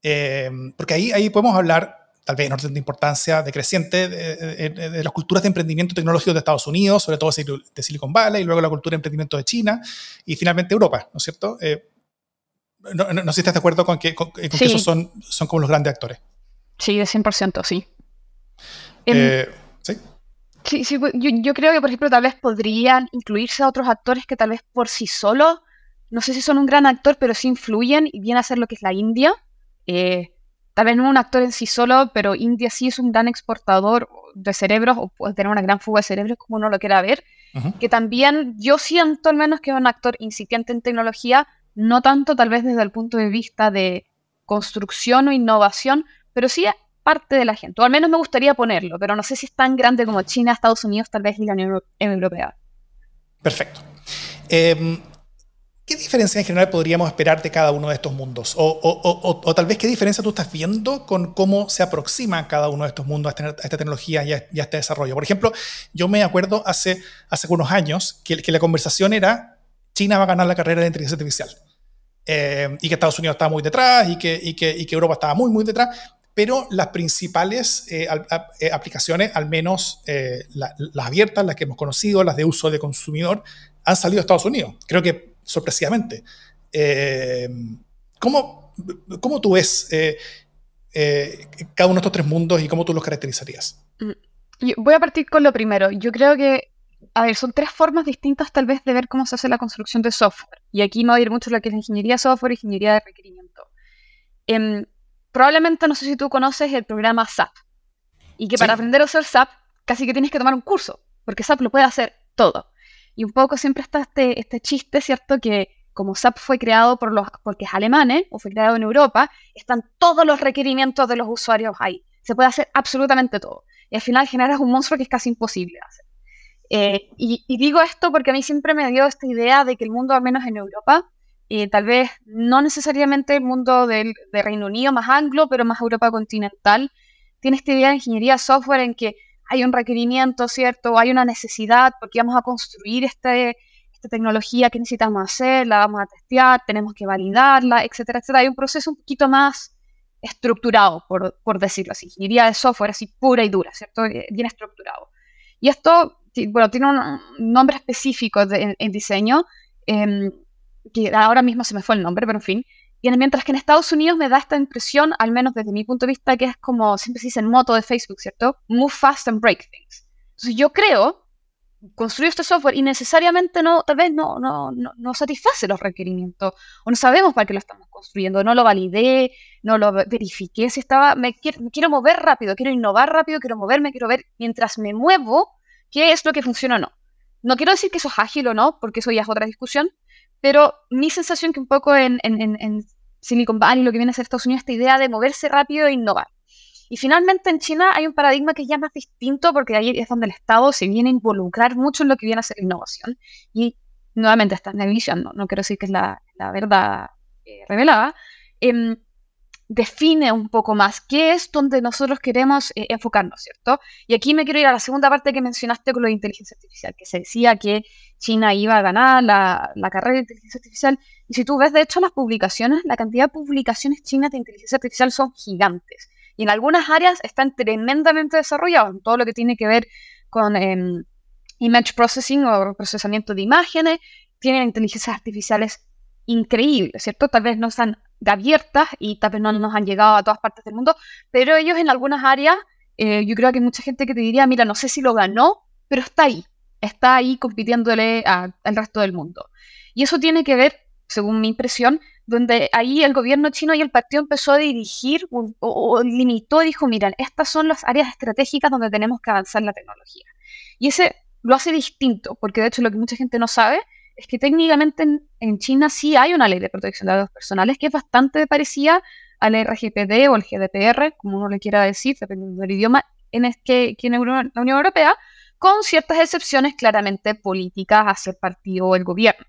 Eh, porque ahí, ahí podemos hablar tal vez en orden de importancia decreciente de, de, las culturas de emprendimiento tecnológico de Estados Unidos, sobre todo de Silicon Valley, y luego la cultura de emprendimiento de China, y finalmente Europa, ¿no es cierto? Eh, no, no, sé si estás de acuerdo con que, con, que esos son, son como los grandes actores. Sí, de 100%, sí. Eh, sí. Sí, sí yo, yo, creo que, por ejemplo, tal vez podrían incluirse a otros actores que tal vez por sí solos, no sé si son un gran actor, pero sí influyen y vienen a ser lo que es la India. Eh, tal vez no un actor en sí solo, pero India sí es un gran exportador de cerebros, o puede tener una gran fuga de cerebros, como uno lo quiera ver, que también yo siento al menos que es un actor incipiente en tecnología, no tanto tal vez desde el punto de vista de construcción o innovación, pero sí parte de la gente, o al menos me gustaría ponerlo, pero no sé si es tan grande como China, Estados Unidos, tal vez y la Unión Europea. Perfecto. Eh, ¿Qué diferencia en general podríamos esperar de cada uno de estos mundos? O, tal vez qué diferencia tú estás viendo con cómo se aproxima cada uno de estos mundos a, esta tecnología y a, este desarrollo. Por ejemplo, yo me acuerdo hace, hace unos años que, la conversación era China va a ganar la carrera de inteligencia artificial. Eh, y que Estados Unidos estaba muy detrás y que, que, Europa estaba muy, muy detrás. Pero las principales eh, eh, aplicaciones, al menos las abiertas, las que hemos conocido, las de uso de consumidor, han salido de Estados Unidos. Creo que sorpresivamente. Eh, ¿cómo, ¿cómo, tú ves eh, eh, cada uno de estos tres mundos y cómo tú los caracterizarías? Mm, voy a partir con lo primero. Yo creo que, a ver, son tres formas distintas tal vez de ver cómo se hace la construcción de software. Y aquí me va a ir mucho lo que es ingeniería de software y ingeniería de requerimiento. Em, probablemente no sé si tú conoces el programa SAP. Y que para aprender a usar SAP casi que tienes que tomar un curso, porque SAP lo puede hacer todo. Y un poco siempre está este, este chiste, ¿cierto? Que como SAP fue creado por los, porque es alemán, ¿eh? o fue creado en Europa, están todos los requerimientos de los usuarios ahí. Se puede hacer absolutamente todo. Y al final generas un monstruo que es casi imposible hacer. Eh, y, digo esto porque a mí siempre me dio esta idea de que el mundo, al menos en Europa, y tal vez no necesariamente el mundo del, de Reino Unido más anglo, pero más Europa continental, tiene esta idea de ingeniería software en que hay un requerimiento, ¿cierto? Hay una necesidad porque vamos a construir este, esta tecnología que necesitamos hacer, la vamos a testear, tenemos que validarla, etcétera, etcétera. Hay un proceso un poquito más estructurado, por, por decirlo así. Ingeniería de software así pura y dura, ¿cierto? Eh, bien estructurado. Y esto, bueno, tiene un nombre específico en, diseño, em, que ahora mismo se me fue el nombre, pero en fin, y mientras que en Estados Unidos me da esta impresión, al menos desde mi punto de vista, que es como siempre se dice en moto de Facebook, ¿cierto? Move fast and break things. Entonces yo creo, construir este software y necesariamente no, tal vez no, no, no, satisface los requerimientos, o no sabemos para qué lo estamos construyendo, no lo validé, no lo verifiqué, si estaba, me quiero, me quiero mover rápido, quiero innovar rápido, quiero moverme, quiero ver mientras me muevo qué es lo que funciona o no. No quiero decir que eso es ágil o no, porque eso ya es otra discusión, pero mi sensación que un poco en, en, Silicon Valley, lo que viene a ser Estados Unidos, esta idea de moverse rápido e innovar. Y finalmente en China hay un paradigma que es ya más distinto porque ahí es donde el Estado se viene a involucrar mucho en lo que viene a ser innovación. Y nuevamente esta es mi visión, no, quiero decir que es la, la verdad eh, revelada. Em, define un poco más qué es donde nosotros queremos eh, enfocarnos, ¿cierto? Y aquí me quiero ir a la segunda parte que mencionaste con lo de inteligencia artificial, que se decía que China iba a ganar la, carrera de inteligencia artificial. Y si tú ves, de hecho, las publicaciones, la cantidad de publicaciones chinas de inteligencia artificial son gigantes. Y en algunas áreas están tremendamente desarrolladas, en todo lo que tiene que ver con em, image processing o procesamiento de imágenes, tienen inteligencias artificiales increíbles, ¿cierto? Tal vez no están de abiertas y tal vez no nos han llegado a todas partes del mundo, pero ellos en algunas áreas, eh, yo creo que hay mucha gente que te diría, mira, no sé si lo ganó, pero está ahí, está ahí compitiéndole al resto del mundo. Y eso tiene que ver según mi impresión, donde ahí el gobierno chino y el partido empezó a dirigir o, limitó dijo, miren, estas son las áreas estratégicas donde tenemos que avanzar la tecnología. Y ese lo hace distinto, porque de hecho lo que mucha gente no sabe es que técnicamente en, China sí hay una ley de protección de datos personales que es bastante parecida al RGPD o al GDPR, como uno le quiera decir, dependiendo del idioma, en el que, que en la Unión Europea, con ciertas excepciones claramente políticas hacia el partido o el gobierno.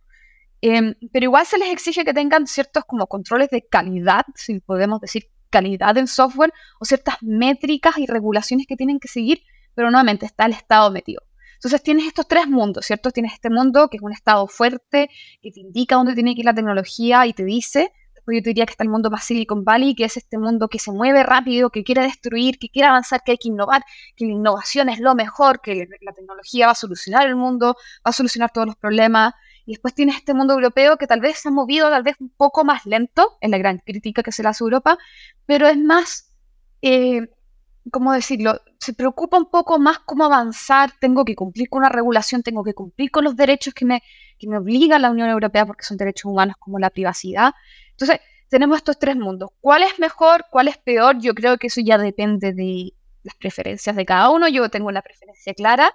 Em, pero igual se les exige que tengan ciertos como controles de calidad, si podemos decir calidad en software, o ciertas métricas y regulaciones que tienen que seguir, pero nuevamente está el Estado metido. Entonces tienes estos tres mundos, ¿cierto? Tienes este mundo que es un Estado fuerte, que te indica dónde tiene que ir la tecnología y te dice, después yo te diría que está el mundo más Silicon Valley, que es este mundo que se mueve rápido, que quiere destruir, que quiere avanzar, que hay que innovar, que la innovación es lo mejor, que la tecnología va a solucionar el mundo, va a solucionar todos los problemas. Y después tienes este mundo europeo que tal vez se ha movido tal vez un poco más lento, en la gran crítica que se le hace a Europa, pero es más, eh, ¿cómo decirlo? Se preocupa un poco más cómo avanzar, tengo que cumplir con una regulación, tengo que cumplir con los derechos que me, que me obliga la Unión Europea porque son derechos humanos como la privacidad. Entonces, tenemos estos tres mundos. ¿Cuál es mejor? ¿Cuál es peor? Yo creo que eso ya depende de las preferencias de cada uno. Yo tengo una preferencia clara,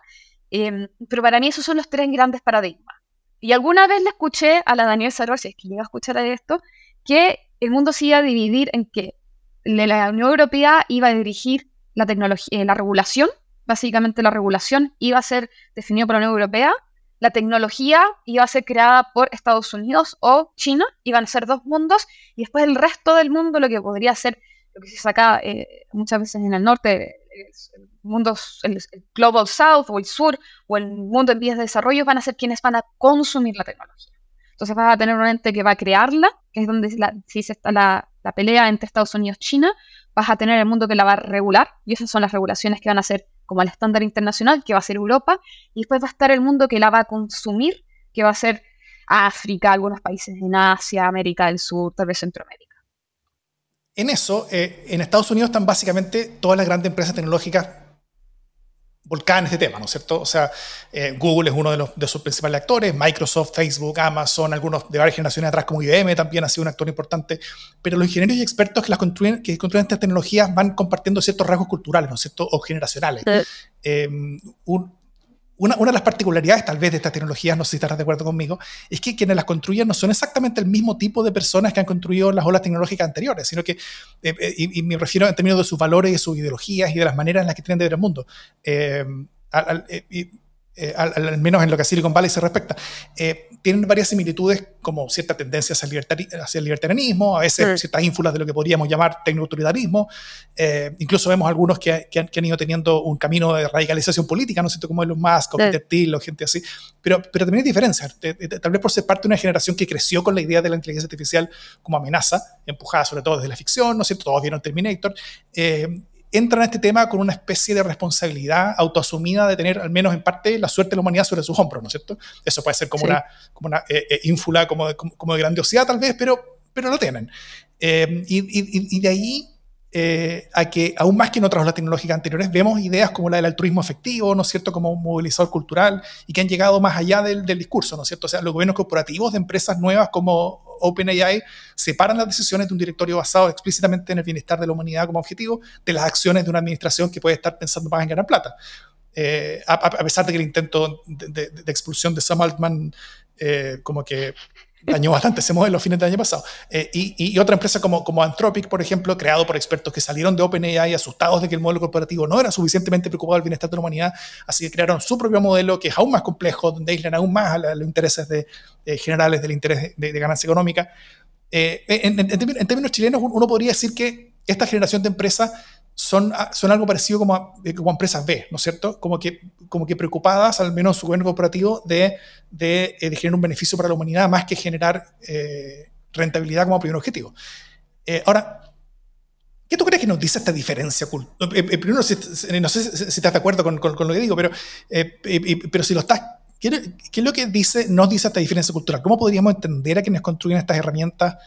em, pero para mí esos son los tres grandes paradigmas. Y alguna vez le escuché a la Daniel Saror, si es que llega a escuchar esto, que el mundo se iba a dividir en que la Unión Europea iba a dirigir eh, la regulación, básicamente la regulación iba a ser definida por la Unión Europea, la tecnología iba a ser creada por Estados Unidos o China, iban a ser dos mundos, y después el resto del mundo, lo que podría ser, lo que se saca eh, muchas veces en el norte, el mundo, el, Global South o el Sur o el mundo en vías de desarrollo van a ser quienes van a consumir la tecnología. Entonces vas a tener un ente que va a crearla, que es donde si se está la, la, pelea entre Estados Unidos y China, vas a tener el mundo que la va a regular, y esas son las regulaciones que van a ser como el estándar internacional, que va a ser Europa, y después va a estar el mundo que la va a consumir, que va a ser África, algunos países en Asia, América del Sur, tal vez Centroamérica. En eso, eh, en Estados Unidos están básicamente todas las grandes empresas tecnológicas volcadas en este tema, ¿no es cierto? O sea, eh, Google es uno de, los, de sus principales actores, Microsoft, Facebook, Amazon, algunos de varias generaciones atrás como IBM también ha sido un actor importante, pero los ingenieros y expertos que, las construyen, que construyen estas tecnologías van compartiendo ciertos rasgos culturales, ¿no es cierto? O generacionales. Eh, un, una, de las particularidades tal vez de estas tecnologías, no sé si estarás de acuerdo conmigo, es que quienes las construyen no son exactamente el mismo tipo de personas que han construido las olas tecnológicas anteriores, sino que, eh, eh, y, me refiero en términos de sus valores y sus ideologías y de las maneras en las que tienen de ver el mundo. Eh, eh, al, menos en lo que a Silicon Valley se respecta, eh, tienen varias similitudes como cierta tendencia hacia el, libertarianismo, a veces ciertas ínfulas de lo que podríamos llamar tecnoautoritarismo, eh, incluso vemos algunos que, han, ido teniendo un camino de radicalización política, no sé como Elon Musk o Peter Thiel o gente así, pero, pero también hay diferencias, tal vez por ser parte de una generación que creció con la idea de la inteligencia artificial como amenaza, empujada sobre todo desde la ficción, ¿no es cierto? Todos vieron Terminator, entran a este tema con una especie de responsabilidad autoasumida de tener al menos en parte la suerte de la humanidad sobre sus hombros, ¿no es cierto? Eso puede ser como una, como una eh, eh, ínfula como de, como, de, grandiosidad tal vez, pero, pero lo tienen. Eh, y, y, de ahí a que, aún más que en otras olas tecnológicas anteriores, vemos ideas como la del altruismo efectivo, ¿no es cierto?, como un movilizador cultural y que han llegado más allá del, del discurso, ¿no es cierto? O sea, los gobiernos corporativos de empresas nuevas como OpenAI separan las decisiones de un directorio basado explícitamente en el bienestar de la humanidad como objetivo de las acciones de una administración que puede estar pensando más en ganar plata. Eh, a, pesar de que el intento de, expulsión de Sam Altman eh, como que dañó bastante ese modelo a fines del año pasado. Eh, y, otra empresa como, como Anthropic, por ejemplo, creado por expertos que salieron de OpenAI asustados de que el modelo corporativo no era suficientemente preocupado del bienestar de la humanidad, así que crearon su propio modelo que es aún más complejo, donde aislan aún más a, los intereses de, eh, generales del interés de, ganancia económica. Eh, en, en, términos chilenos, uno podría decir que esta generación de empresas son, ah, son algo parecido como, como empresas B, ¿no es cierto? Como que, como que preocupadas, al menos su gobierno corporativo, de, de, eh, de, generar un beneficio para la humanidad más que generar eh, rentabilidad como primer objetivo. Eh, ahora, ¿qué tú crees que nos dice esta diferencia? primero, no sé si, estás de acuerdo con, con, lo que digo, pero, pero si lo estás, ¿qué, ¿qué, es lo que dice, nos dice esta diferencia cultural? ¿Cómo podríamos entender a quienes construyen estas herramientas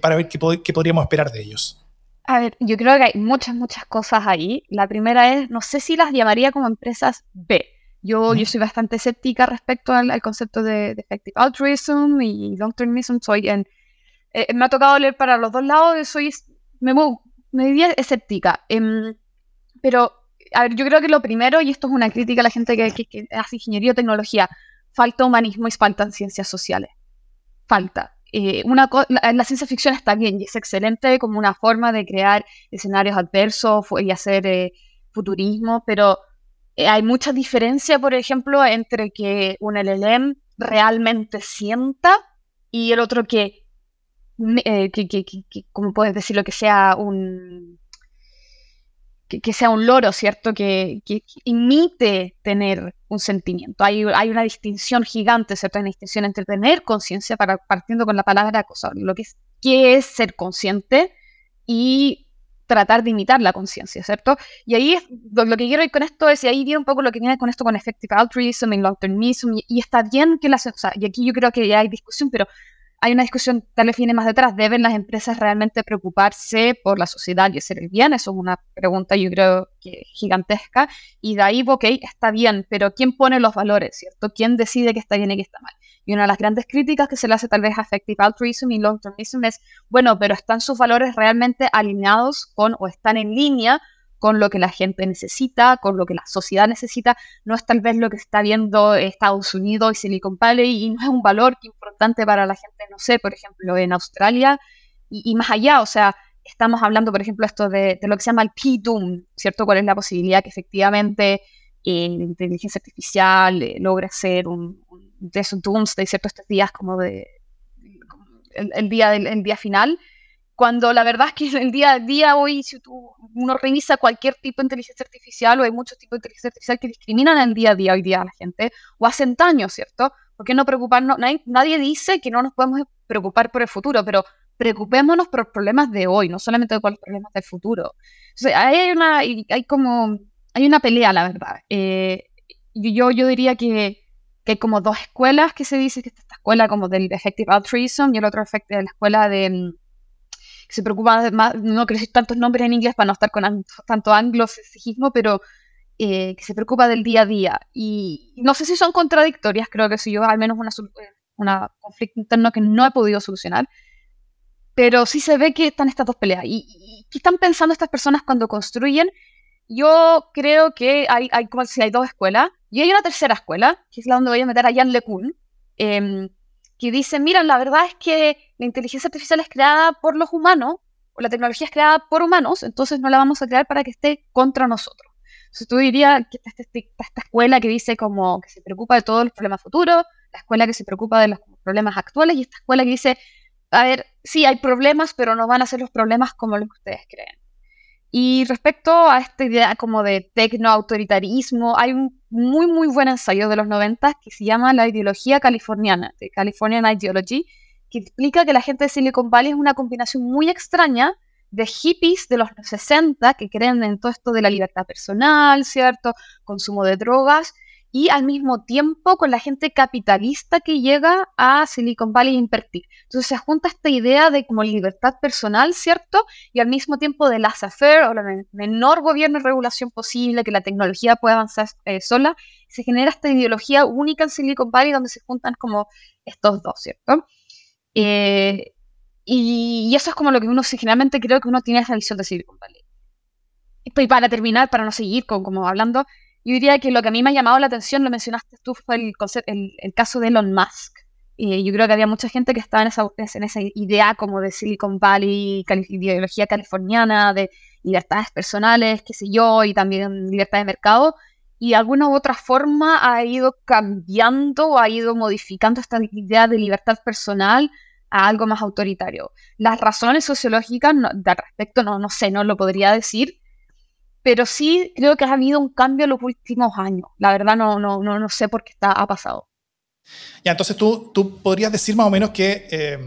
para ver qué, qué podríamos esperar de ellos? A ver, yo creo que hay muchas, muchas cosas ahí. La primera es, no sé si las llamaría como empresas B. Yo, yo soy bastante escéptica respecto al, concepto de, effective altruism y long termism. Soy en, eh, me ha tocado leer para los dos lados, soy, me, me diría escéptica. Em, pero, a ver, yo creo que lo primero, y esto es una crítica a la gente que, que hace ingeniería o tecnología, falta humanismo y faltan ciencias sociales. Falta. Eh, una la, ciencia ficción está bien y es excelente como una forma de crear escenarios adversos y hacer eh, futurismo, pero eh, hay mucha diferencia, por ejemplo, entre que un LLM realmente sienta y el otro que, que, que, que, como puedes decirlo, que sea un que, sea un loro, ¿cierto? Que, imite tener un sentimiento. Hay, hay, una distinción gigante, ¿cierto? Hay una distinción entre tener conciencia, partiendo con la palabra cosa, lo que es, qué es ser consciente y tratar de imitar la conciencia, ¿cierto? Y ahí es, lo, que quiero ir con esto es, y ahí viene un poco lo que viene con esto con effective altruism y long termism, y, está bien que las, o sea, y aquí yo creo que ya hay discusión, pero hay una discusión, tal vez viene más detrás, ¿deben las empresas realmente preocuparse por la sociedad y hacer el bien? Eso es una pregunta yo creo que gigantesca. Y de ahí, ok, está bien, pero ¿quién pone los valores, cierto? ¿Quién decide que está bien y que está mal? Y una de las grandes críticas que se le hace tal vez a Effective Altruism y Long Termism es, bueno, pero ¿están sus valores realmente alineados con o están en línea con lo que la gente necesita, con lo que la sociedad necesita, no es tal vez lo que está viendo Estados Unidos y Silicon Valley y no es un valor importante para la gente, no sé, por ejemplo, en Australia y, más allá, o sea, estamos hablando, por ejemplo, esto de, lo que se llama el P-Doom, ¿cierto? ¿Cuál es la posibilidad que efectivamente eh, la inteligencia artificial eh, logre ser un, de esos doomsday, ¿cierto? Estos días como de el, día del el día final, cuando la verdad es que el día a día hoy, si uno revisa cualquier tipo de inteligencia artificial, o hay muchos tipos de inteligencia artificial que discriminan el día a día hoy día a la gente, o hacen daño, ¿cierto? ¿Por qué no preocuparnos? Nadie, dice que no nos podemos preocupar por el futuro, pero preocupémonos por los problemas de hoy, no solamente por los problemas del futuro. hay una, hay como, hay una pelea, la verdad. Eh, yo, yo diría que, que hay como dos escuelas que se dice que esta escuela como del effective altruism y el otro de la escuela de se preocupa más, no quiero tantos nombres en inglés para no estar con tanto anglosexismo, pero eh, que se preocupa del día a día. Y no sé si son contradictorias, creo que sí, yo al menos una, conflicto interno que no he podido solucionar, pero sí se ve que están estas dos peleas. ¿Y, qué están pensando estas personas cuando construyen? Yo creo que hay, hay como si hay dos escuelas, y hay una tercera escuela, que es la donde voy a meter a Jan LeCun, eh, que dicen, mira, la verdad es que la inteligencia artificial es creada por los humanos, o la tecnología es creada por humanos, entonces no la vamos a crear para que esté contra nosotros. Entonces tú dirías que está, este, esta escuela que dice como que se preocupa de todos los problemas futuros, la escuela que se preocupa de los problemas actuales y esta escuela que dice, a ver, sí hay problemas, pero no van a ser los problemas como los que ustedes creen. Y respecto a esta idea como de tecno-autoritarismo, hay un muy, muy buen ensayo de los 90 que se llama La ideología californiana, de Californian Ideology, que explica que la gente de Silicon Valley es una combinación muy extraña de hippies de los 60 que creen en todo esto de la libertad personal, ¿cierto? Consumo de drogas, y al mismo tiempo con la gente capitalista que llega a Silicon Valley a invertir. Entonces se junta esta idea de como libertad personal, ¿cierto? Y al mismo tiempo de laissez-faire o la menor gobierno y regulación posible, que la tecnología pueda avanzar eh, sola. Se genera esta ideología única en Silicon Valley donde se juntan como estos dos, ¿cierto? Eh, y, eso es como lo que uno generalmente creo que uno tiene esa visión de Silicon Valley. Y para terminar, para no seguir con, como hablando, yo diría que lo que a mí me ha llamado la atención, lo mencionaste tú, fue el, el, caso de Elon Musk. Y yo creo que había mucha gente que estaba en esa, en esa idea como de Silicon Valley, ideología californiana, de libertades personales, qué sé yo, y también libertad de mercado. Y de alguna u otra forma ha ido cambiando, ha ido modificando esta idea de libertad personal a algo más autoritario. Las razones sociológicas no, de respecto no, no sé, no lo podría decir, pero sí creo que ha habido un cambio en los últimos años. La verdad no, no, no, no sé por qué está, ha pasado. Ya, entonces tú, tú podrías decir más o menos que, eh,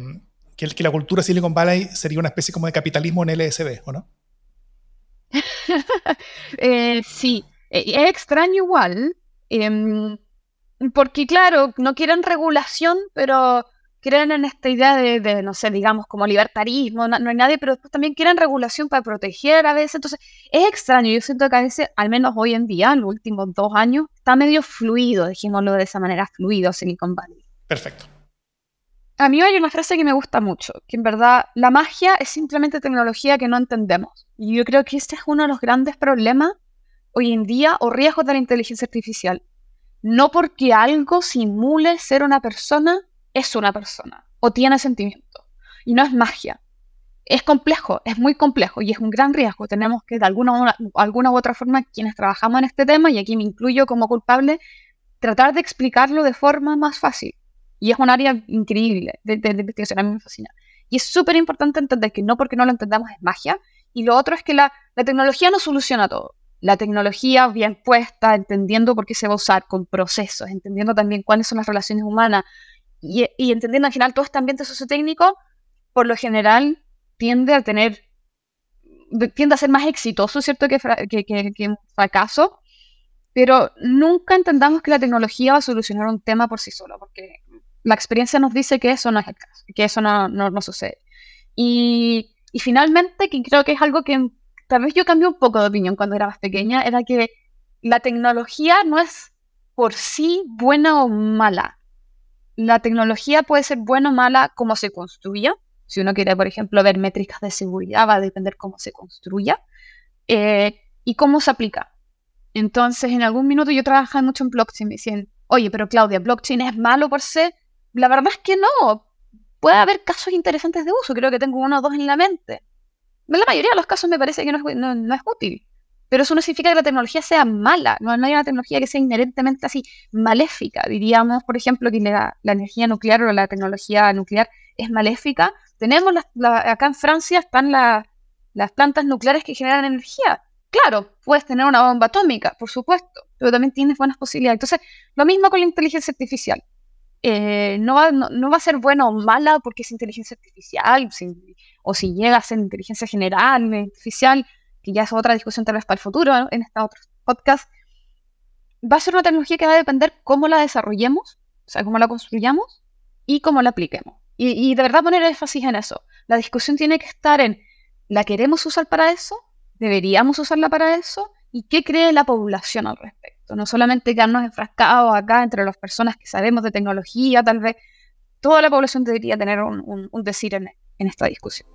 que, que, la cultura Silicon Valley sería una especie como de capitalismo en LSD, ¿o no? eh, sí, eh, es extraño igual, em, porque claro, no quieren regulación, pero creen en esta idea de, no sé, digamos, como libertarismo, no, hay nadie, pero después también quieren regulación para proteger a veces. Entonces, es extraño. Yo siento que a veces, al menos hoy en día, en los últimos dos años, está medio fluido, dijimoslo de esa manera, fluido Silicon Valley. Perfecto. A mí hay una frase que me gusta mucho, que en verdad la magia es simplemente tecnología que no entendemos. Y yo creo que este es uno de los grandes problemas hoy en día o riesgos de la inteligencia artificial. No porque algo simule ser una persona, es una persona o tiene sentimiento. Y no es magia. Es complejo, es muy complejo y es un gran riesgo. Tenemos que, de alguna, alguna u otra forma, quienes trabajamos en este tema, y aquí me incluyo como culpable, tratar de explicarlo de forma más fácil. Y es un área increíble de, investigación, a mí me fascina. Y es súper importante entender que no porque no lo entendamos es magia. Y lo otro es que la, la tecnología no soluciona todo. La tecnología bien puesta, entendiendo por qué se va a usar, con procesos, entendiendo también cuáles son las relaciones humanas y, y entendiendo al final todo este ambiente sociotécnico, por lo general tiende a tener, tiende a ser más exitoso, ¿cierto? Que, que, que, que un fracaso, pero nunca entendamos que la tecnología va a solucionar un tema por sí solo, porque la experiencia nos dice que eso no es el caso, que eso no, no, sucede. Y, y, finalmente, que creo que es algo que tal vez yo cambié un poco de opinión cuando era más pequeña, era que la tecnología no es por sí buena o mala. La tecnología puede ser buena o mala como se construya. Si uno quiere, por ejemplo, ver métricas de seguridad, va a depender cómo se construya eh, y cómo se aplica. Entonces, en algún minuto yo trabajaba mucho en blockchain. Me decían, oye, pero Claudia, ¿blockchain es malo por sí? La verdad es que no. Puede haber casos interesantes de uso. Creo que tengo uno o dos en la mente. En la mayoría de los casos me parece que no es, útil. Pero eso no significa que la tecnología sea mala. No, hay una tecnología que sea inherentemente así maléfica. Diríamos, por ejemplo, que la, energía nuclear o la tecnología nuclear es maléfica. Tenemos acá en Francia están las plantas nucleares que generan energía. Claro, puedes tener una bomba atómica, por supuesto, pero también tienes buenas posibilidades. Entonces, lo mismo con la inteligencia artificial. Eh, no, va, no, va, a ser buena o mala porque es inteligencia artificial, o si llega a ser inteligencia general, artificial, que ya es otra discusión tal vez para el futuro en este otro podcast, va a ser una tecnología que va a depender cómo la desarrollemos, o sea, cómo la construyamos y cómo la apliquemos. Y, de verdad poner énfasis en eso. La discusión tiene que estar en, ¿la queremos usar para eso? ¿Deberíamos usarla para eso? ¿Y qué cree la población al respecto? No solamente quedarnos enfrascados acá entre las personas que sabemos de tecnología, tal vez toda la población debería tener un, decir en, en esta discusión.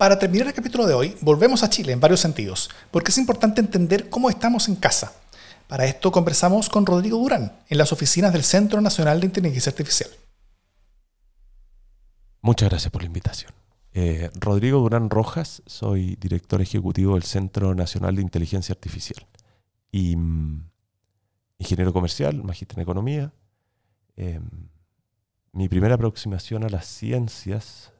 Para terminar el capítulo de hoy, volvemos a Chile en varios sentidos, porque es importante entender cómo estamos en casa. Para esto conversamos con Rodrigo Durán en las oficinas del Centro Nacional de Inteligencia Artificial. Muchas gracias por la invitación. Eh, Rodrigo Durán Rojas, soy director ejecutivo del Centro Nacional de Inteligencia Artificial y mm, ingeniero comercial, magíster en economía. Em, mi primera aproximación a las ciencias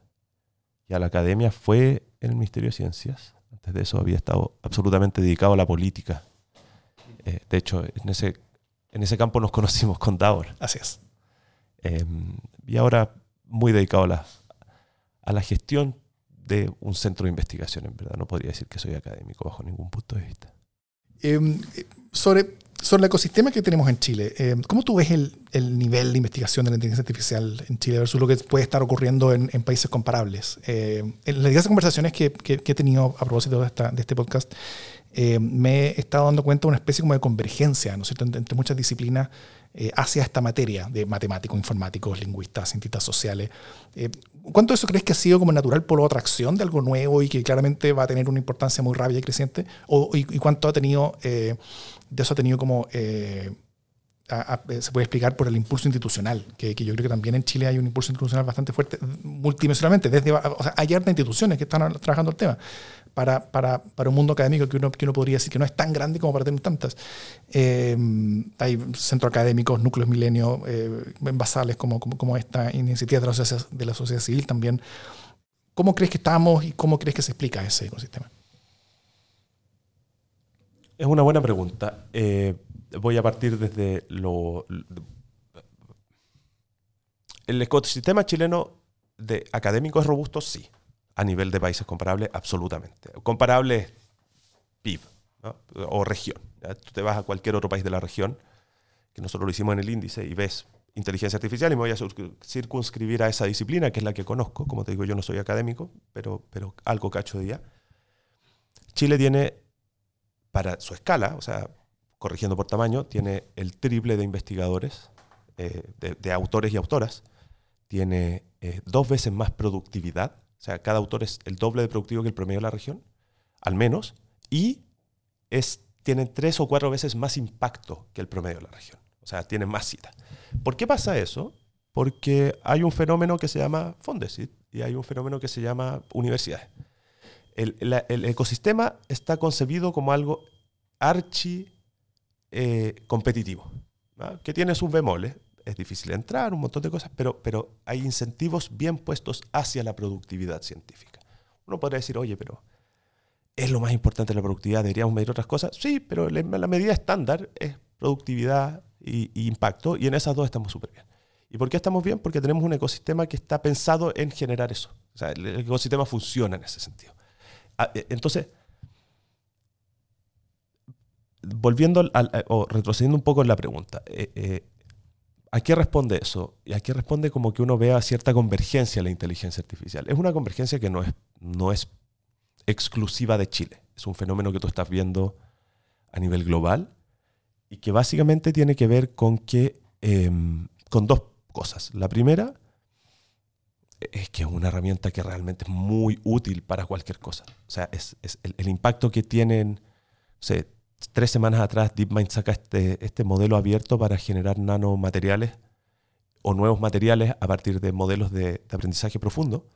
y a la academia fue en el Ministerio de Ciencias. Antes de eso había estado absolutamente dedicado a la política. Eh, de hecho, en ese, en ese campo nos conocimos con Davor. Así es. Em, y ahora muy dedicado a la, a la gestión de un centro de investigación, en verdad. No podría decir que soy académico bajo ningún punto de vista. Em, sobre, sobre el ecosistema que tenemos en Chile, em, ¿cómo tú ves el, el, nivel de investigación de la inteligencia artificial en Chile versus lo que puede estar ocurriendo en, en países comparables? Em, en las conversaciones que, que, he tenido a propósito de, esta, de este podcast, me he estado dando cuenta de una especie como de convergencia ¿no es cierto? entre muchas disciplinas eh, hacia esta materia de matemáticos, informáticos, lingüistas, cientistas sociales. Eh, ¿Cuánto de eso crees que ha sido como natural por atracción de algo nuevo y que claramente va a tener una importancia muy rápida y creciente? ¿O, y, cuánto ha tenido, eh, de eso ha tenido como, se puede explicar por el impulso institucional? Que, yo creo que también en Chile hay un impulso institucional bastante fuerte, multidimensionalmente. Desde, o sea, hay harta instituciones que están trabajando el tema para, para, para, un mundo académico que uno, que uno podría decir que no es tan grande como para tener tantas. Eh, hay centros académicos, núcleos milenios, eh, basales como, como, como, esta iniciativa de la, sociedad, de la sociedad civil también. ¿Cómo crees que estamos y cómo crees que se explica ese ecosistema? Es una buena pregunta. Eh, voy a partir desde lo... El ecosistema chileno de académicos robustos, sí a nivel de países comparables, absolutamente. Comparable PIB, o región. Tú te vas a cualquier otro país de la región, que nosotros lo hicimos en el índice, y ves inteligencia artificial y me voy a circunscribir a esa disciplina, que es la que conozco. Como te digo, yo no soy académico, pero, pero algo cacho de día. Chile tiene, para su escala, o sea, corrigiendo por tamaño, tiene el triple de investigadores, eh, de, autores y autoras, tiene eh, dos veces más productividad, o sea, cada autor es el doble de productivo que el promedio de la región, al menos, y es, tienen tres o cuatro veces más impacto que el promedio de la región. O sea, tienen más citas. ¿Por qué pasa eso? Porque hay un fenómeno que se llama Fondesit y hay un fenómeno que se llama universidades. El, ecosistema está concebido como algo archi eh, competitivo, que tiene sus bemoles. Es difícil entrar, un montón de cosas, pero, pero hay incentivos bien puestos hacia la productividad científica. Uno podría decir, oye, pero es lo más importante la productividad, deberíamos medir otras cosas. Sí, pero la, medida estándar es productividad y, impacto, y en esas dos estamos súper bien. ¿Y por qué estamos bien? Porque tenemos un ecosistema que está pensado en generar eso. O sea, el, ecosistema funciona en ese sentido. Ah, e, entonces, volviendo o retrocediendo un poco en la pregunta, eh, eh, ¿a qué responde eso? Y a qué responde como que uno vea cierta convergencia en la inteligencia artificial. Es una convergencia que no es, no es exclusiva de Chile. Es un fenómeno que tú estás viendo a nivel global y que básicamente tiene que ver con que em, con dos cosas. La primera es que es una herramienta que realmente es muy útil para cualquier cosa. O sea, es, el, impacto que tienen, no tres semanas atrás DeepMind saca este, este modelo abierto para generar nanomateriales o nuevos materiales a partir de modelos de, aprendizaje profundo.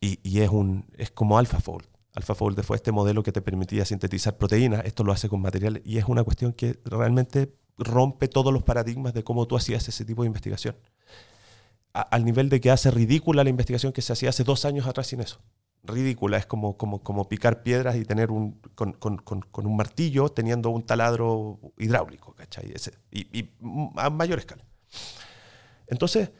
Y, y, es, un, es como AlphaFold. AlphaFold fue este modelo que te permitía sintetizar proteínas, esto lo hace con materiales y es una cuestión que realmente rompe todos los paradigmas de cómo tú hacías ese tipo de investigación. Al nivel de que hace ridícula la investigación que se hacía hace dos años atrás sin eso. Ridícula, es como, como, como picar piedras y tener un, con, con, con, un martillo teniendo un taladro hidráulico, ¿cachai? y, y a mayor escala. Entonces,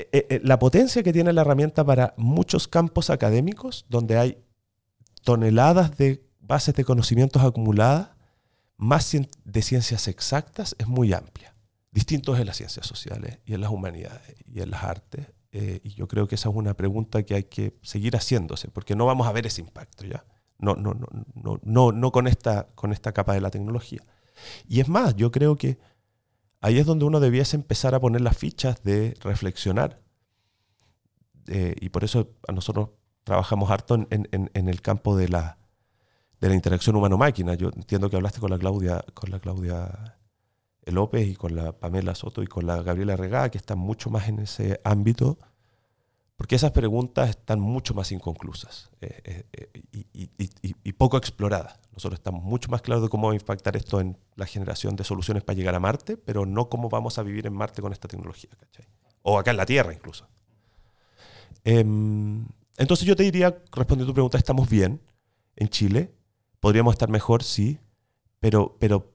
eh, eh, eh, la potencia que tiene la herramienta para muchos campos académicos, donde hay toneladas de bases de conocimientos acumuladas, más de ciencias exactas, es muy amplia. Distintos en las ciencias sociales y en las humanidades y en las artes. y yo creo que esa es una pregunta que hay que seguir haciéndose, porque no vamos a ver ese impacto ya. No, no, no, no, no, no con, esta, con esta capa de la tecnología. Y es más, yo creo que ahí es donde uno debiese empezar a poner las fichas de reflexionar. Eh, y por eso a nosotros trabajamos harto en, el campo de la, de la interacción humano-máquina. Yo entiendo que hablaste con la Claudia, con la Claudia López y con la Pamela Soto y con la Gabriela Regada, que están mucho más en ese ámbito porque esas preguntas están mucho más inconclusas eh, eh, y, poco exploradas. Nosotros estamos mucho más claros de cómo va a impactar esto en la generación de soluciones para llegar a Marte, pero no cómo vamos a vivir en Marte con esta tecnología, O acá en la Tierra incluso. Em, entonces yo te diría, respondiendo a tu pregunta, estamos bien en Chile, podríamos estar mejor, sí, pero, pero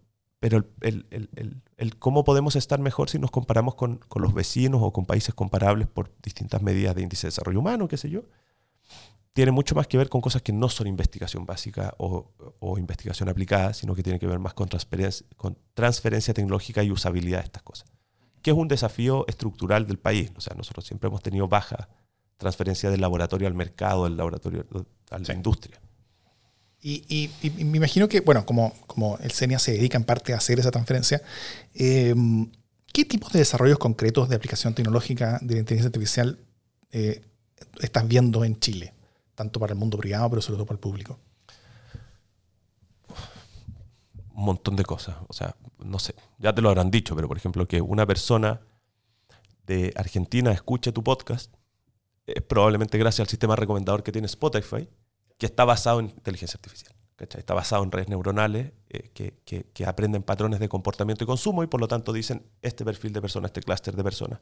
pero el, cómo podemos estar mejor si nos comparamos con, los vecinos o con países comparables por distintas medidas de índice de desarrollo humano, qué sé yo, tiene mucho más que ver con cosas que no son investigación básica o, investigación aplicada, sino que tiene que ver más con transferencia, con transferencia tecnológica y usabilidad de estas cosas, que es un desafío estructural del país. O sea, nosotros siempre hemos tenido baja transferencia del laboratorio al mercado, del laboratorio a la industria. Y, me imagino que, bueno, como, el CENIA se dedica en parte a hacer esa transferencia, em, ¿qué tipos de desarrollos concretos de aplicación tecnológica de la inteligencia artificial eh, estás viendo en Chile? Tanto para el mundo privado, pero sobre todo para el público. Un montón de cosas. O sea, no sé, ya te lo habrán dicho, pero por ejemplo, que una persona de Argentina escuche tu podcast, es probablemente gracias al sistema recomendador que tiene Spotify que está basado en inteligencia artificial. Está basado en redes neuronales eh, que, aprenden patrones de comportamiento y consumo y por lo tanto dicen este perfil de persona, este clúster de personas,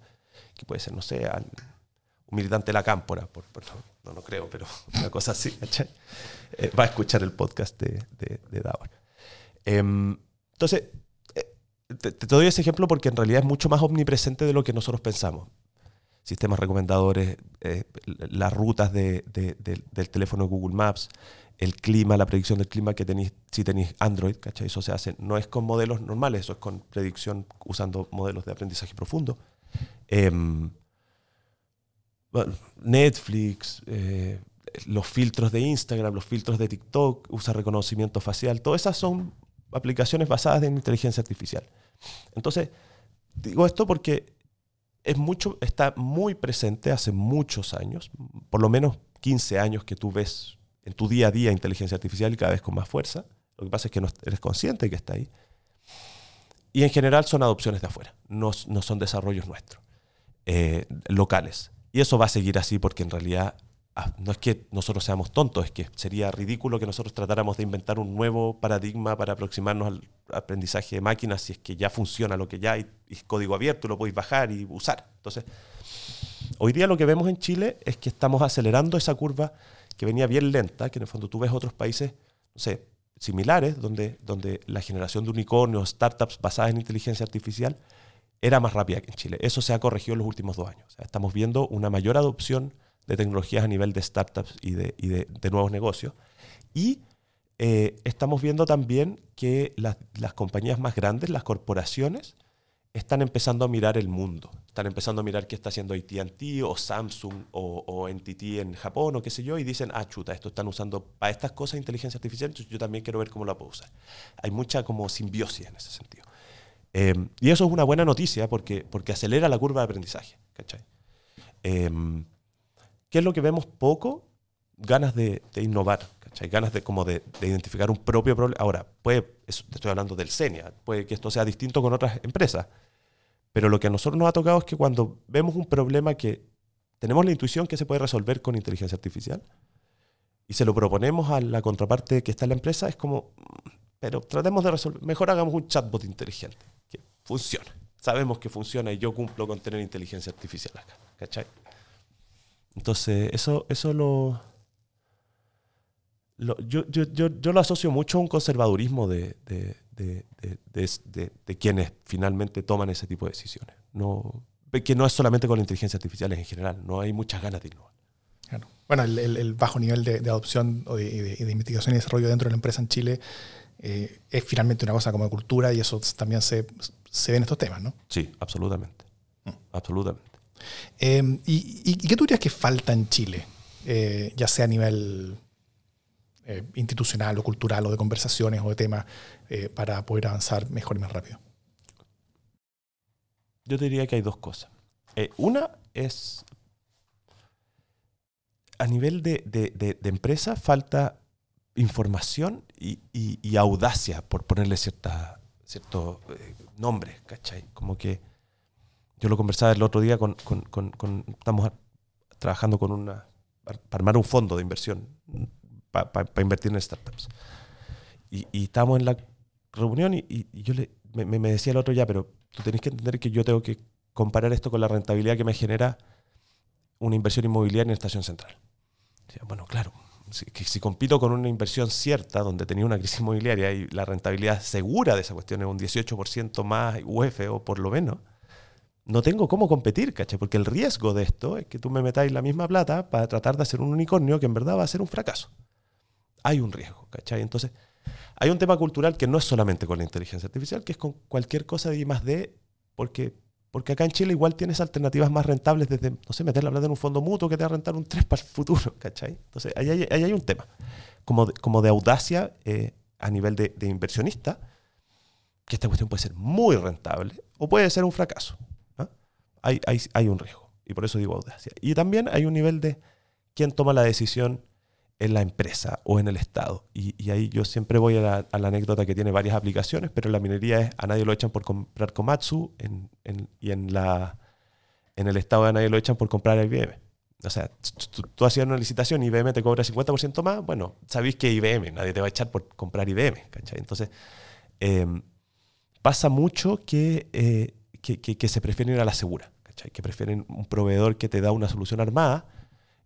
que puede ser, no sé, un militante de la cámpora, por, no, no creo, pero una cosa así, eh, va a escuchar el podcast de, de, em, entonces, eh, te, doy ese ejemplo porque en realidad es mucho más omnipresente de lo que nosotros pensamos. Sistemas recomendadores, eh, las rutas del teléfono Google Maps, el clima, la predicción del clima que tenéis si tenéis Android, ¿cachai? Eso se hace, no es con modelos normales, eso es con predicción usando modelos de aprendizaje profundo. Em, Netflix, eh, los filtros de Instagram, los filtros de TikTok, usa reconocimiento facial, todas esas son aplicaciones basadas en inteligencia artificial. Entonces, digo esto porque es mucho, está muy presente hace muchos años, por lo menos 15 años que tú ves en tu día a día inteligencia artificial y cada vez con más fuerza. Lo que pasa es que no eres consciente de que está ahí. Y en general son adopciones de afuera, no, no son desarrollos nuestros, eh, locales. Y eso va a seguir así porque en realidad no es que nosotros seamos tontos, es que sería ridículo que nosotros tratáramos de inventar un nuevo paradigma para aproximarnos al aprendizaje de máquinas si es que ya funciona lo que ya hay, es código abierto, lo podéis bajar y usar. Entonces, hoy día lo que vemos en Chile es que estamos acelerando esa curva que venía bien lenta, que en el fondo tú ves otros países, no sé, similares, donde, donde la generación de unicornios, startups basadas en inteligencia artificial, era más rápida que en Chile. Eso se ha corregido en los últimos dos años. estamos viendo una mayor adopción de tecnologías a nivel de startups y de, y de, nuevos negocios. Y eh, estamos viendo también que las, las compañías más grandes, las corporaciones, están empezando a mirar el mundo. Están empezando a mirar qué está haciendo ATT o Samsung o, o, NTT en Japón o qué sé yo y dicen, ah, chuta, esto están usando para estas cosas inteligencia artificial, entonces yo también quiero ver cómo la puedo usar. Hay mucha como simbiosis en ese sentido. Em, y eso es una buena noticia porque, porque acelera la curva de aprendizaje. ¿cachai? Em, ¿Qué es lo que vemos poco? Ganas de, innovar, ¿cachai? ganas de, como de, identificar un propio problema. Ahora, puede, estoy hablando del CENIA, puede que esto sea distinto con otras empresas, pero lo que a nosotros nos ha tocado es que cuando vemos un problema que tenemos la intuición que se puede resolver con inteligencia artificial y se lo proponemos a la contraparte que está en la empresa, es como, mm, pero tratemos de resolver, mejor hagamos un chatbot inteligente, que funcione. Sabemos que funciona y yo cumplo con tener inteligencia artificial acá, ¿cachai? Entonces, eso, eso lo, yo, yo, yo, yo, lo asocio mucho a un conservadurismo de, de, de, de, quienes finalmente toman ese tipo de decisiones. No, que no es solamente con la inteligencia artificial en general, no hay muchas ganas de innovar. Bueno, el, el, bajo nivel de, adopción o de, investigación y desarrollo dentro de la empresa en Chile eh, es finalmente una cosa como de cultura y eso también se, se ve en estos temas, ¿no? Sí, absolutamente. Mm. Absolutamente. Em, y, qué tú dirías que falta en Chile? Eh, ya sea a nivel eh, institucional o cultural o de conversaciones o de temas eh, para poder avanzar mejor y más rápido? Yo te diría que hay dos cosas. Una es, a nivel de, de, empresa, falta información y, audacia, por ponerle cierta, cierto nombre, ¿cachai? Como que yo lo conversaba el otro día con, con, con estamos trabajando con una, para armar un fondo de inversión para invertir en startups. Y, y, estábamos en la reunión y, yo le, me, me, decía el otro ya, pero tú tenés que entender que yo tengo que comparar esto con la rentabilidad que me genera una inversión inmobiliaria en estación central. bueno, claro, si, que si compito con una inversión cierta, donde tenía una crisis inmobiliaria y la rentabilidad segura de esa cuestión es un 18% más UF o por lo menos, no tengo cómo competir, ¿cachai? Porque el riesgo de esto es que tú me metáis la misma plata para tratar de hacer un unicornio que en verdad va a ser un fracaso hay un riesgo, ¿cachai? Entonces, hay un tema cultural que no es solamente con la inteligencia artificial, que es con cualquier cosa de I más D, porque, porque acá en Chile igual tienes alternativas más rentables desde, no sé, meter la plata en un fondo mutuo que te va a rentar un 3 para el futuro, ¿cachai? Entonces, ahí hay, hay un tema, como de, como de audacia eh, a nivel de, inversionista, que esta cuestión puede ser muy rentable o puede ser un fracaso. Hay, hay, hay un riesgo, y por eso digo audacia. Y también hay un nivel de quién toma la decisión en la empresa o en el Estado. Y, ahí yo siempre voy a la, anécdota que tiene varias aplicaciones, pero la minería es a nadie lo echan por comprar Komatsu y en, la, en el Estado a nadie lo echan por comprar IBM. O sea, tú, hacías una licitación y IBM te cobra 50% más, bueno, sabéis que IBM, nadie te va a echar por comprar IBM. Entonces, em, pasa mucho eh, que, que, se prefieren ir a la segura, que prefieren un proveedor que te da una solución armada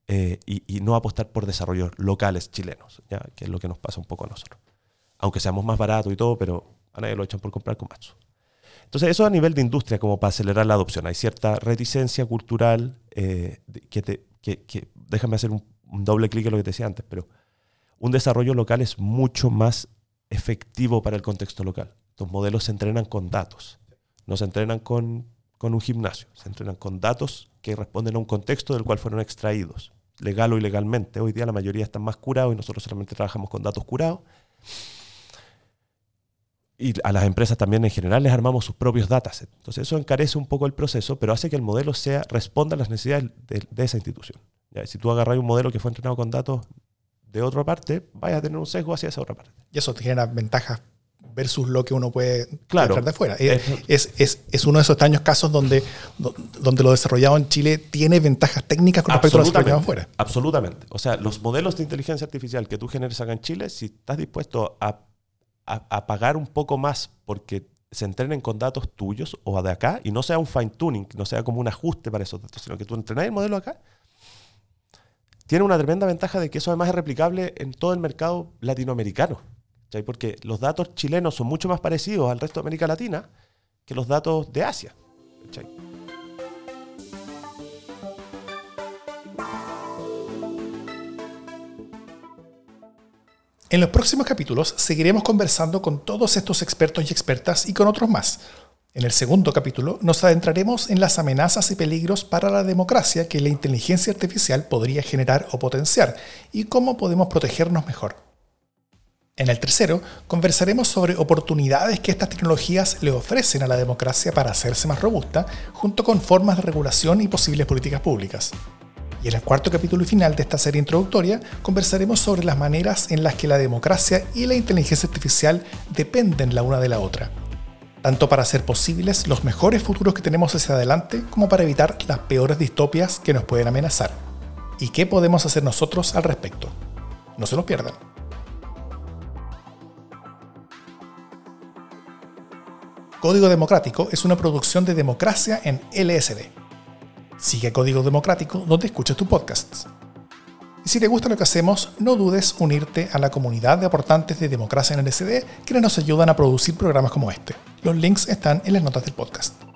eh, y, no apostar por desarrollos locales chilenos, que es lo que nos pasa un poco a nosotros. Aunque seamos más baratos y todo, pero a nadie lo echan por comprar con Komatsu. Entonces, eso a nivel de industria, como para acelerar la adopción. Hay cierta reticencia cultural eh, que, te, déjame hacer un, doble clic en lo que te decía antes, pero un desarrollo local es mucho más efectivo para el contexto local. Los modelos se entrenan con datos, no se entrenan con, con un gimnasio, se entrenan con datos que responden a un contexto del cual fueron extraídos, legal o ilegalmente. Hoy día la mayoría están más curados y nosotros solamente trabajamos con datos curados y a las empresas también en general les armamos sus propios datasets. Entonces eso encarece un poco el proceso, pero hace que el modelo sea, responda a las necesidades de, esa institución. Si tú agarras un modelo que fue entrenado con datos de otra parte, vayas a tener un sesgo hacia esa otra parte. Y eso te genera ventajas versus lo que uno puede claro, de fuera. Es, es, es, uno de esos extraños casos donde, donde lo desarrollado en Chile tiene ventajas técnicas con respecto a lo desarrollado afuera. Absolutamente. O sea, los modelos de inteligencia artificial que tú generes acá en Chile, si estás dispuesto a a, pagar un poco más porque se entrenen con datos tuyos o de acá y no sea un fine tuning, no sea como un ajuste para esos datos, sino que tú entrenas el modelo acá, tiene una tremenda ventaja de que eso además es replicable en todo el mercado latinoamericano. Porque los datos chilenos son mucho más parecidos al resto de América Latina que los datos de Asia. En los próximos capítulos seguiremos conversando con todos estos expertos y expertas y con otros más. En el segundo capítulo nos adentraremos en las amenazas y peligros para la democracia que la inteligencia artificial podría generar o potenciar y cómo podemos protegernos mejor. En el tercero, conversaremos sobre oportunidades que estas tecnologías le ofrecen a la democracia para hacerse más robusta, junto con formas de regulación y posibles políticas públicas. Y en el cuarto capítulo y final de esta serie introductoria conversaremos sobre las maneras en las que la democracia y la inteligencia artificial dependen la una de la otra, tanto para hacer posibles los mejores futuros que tenemos hacia adelante como para evitar las peores distopias que nos pueden amenazar. ¿Y qué podemos hacer nosotros al respecto? No se los pierdan. Código Democrático es una producción de democracia en LSD Sigue Código Democrático donde escuches tu podcast. Y si te gusta lo que hacemos, no dudes unirte a la comunidad de aportantes de Democracia en el SD, quienes nos ayudan a producir programas como este. Los links están en las notas del podcast.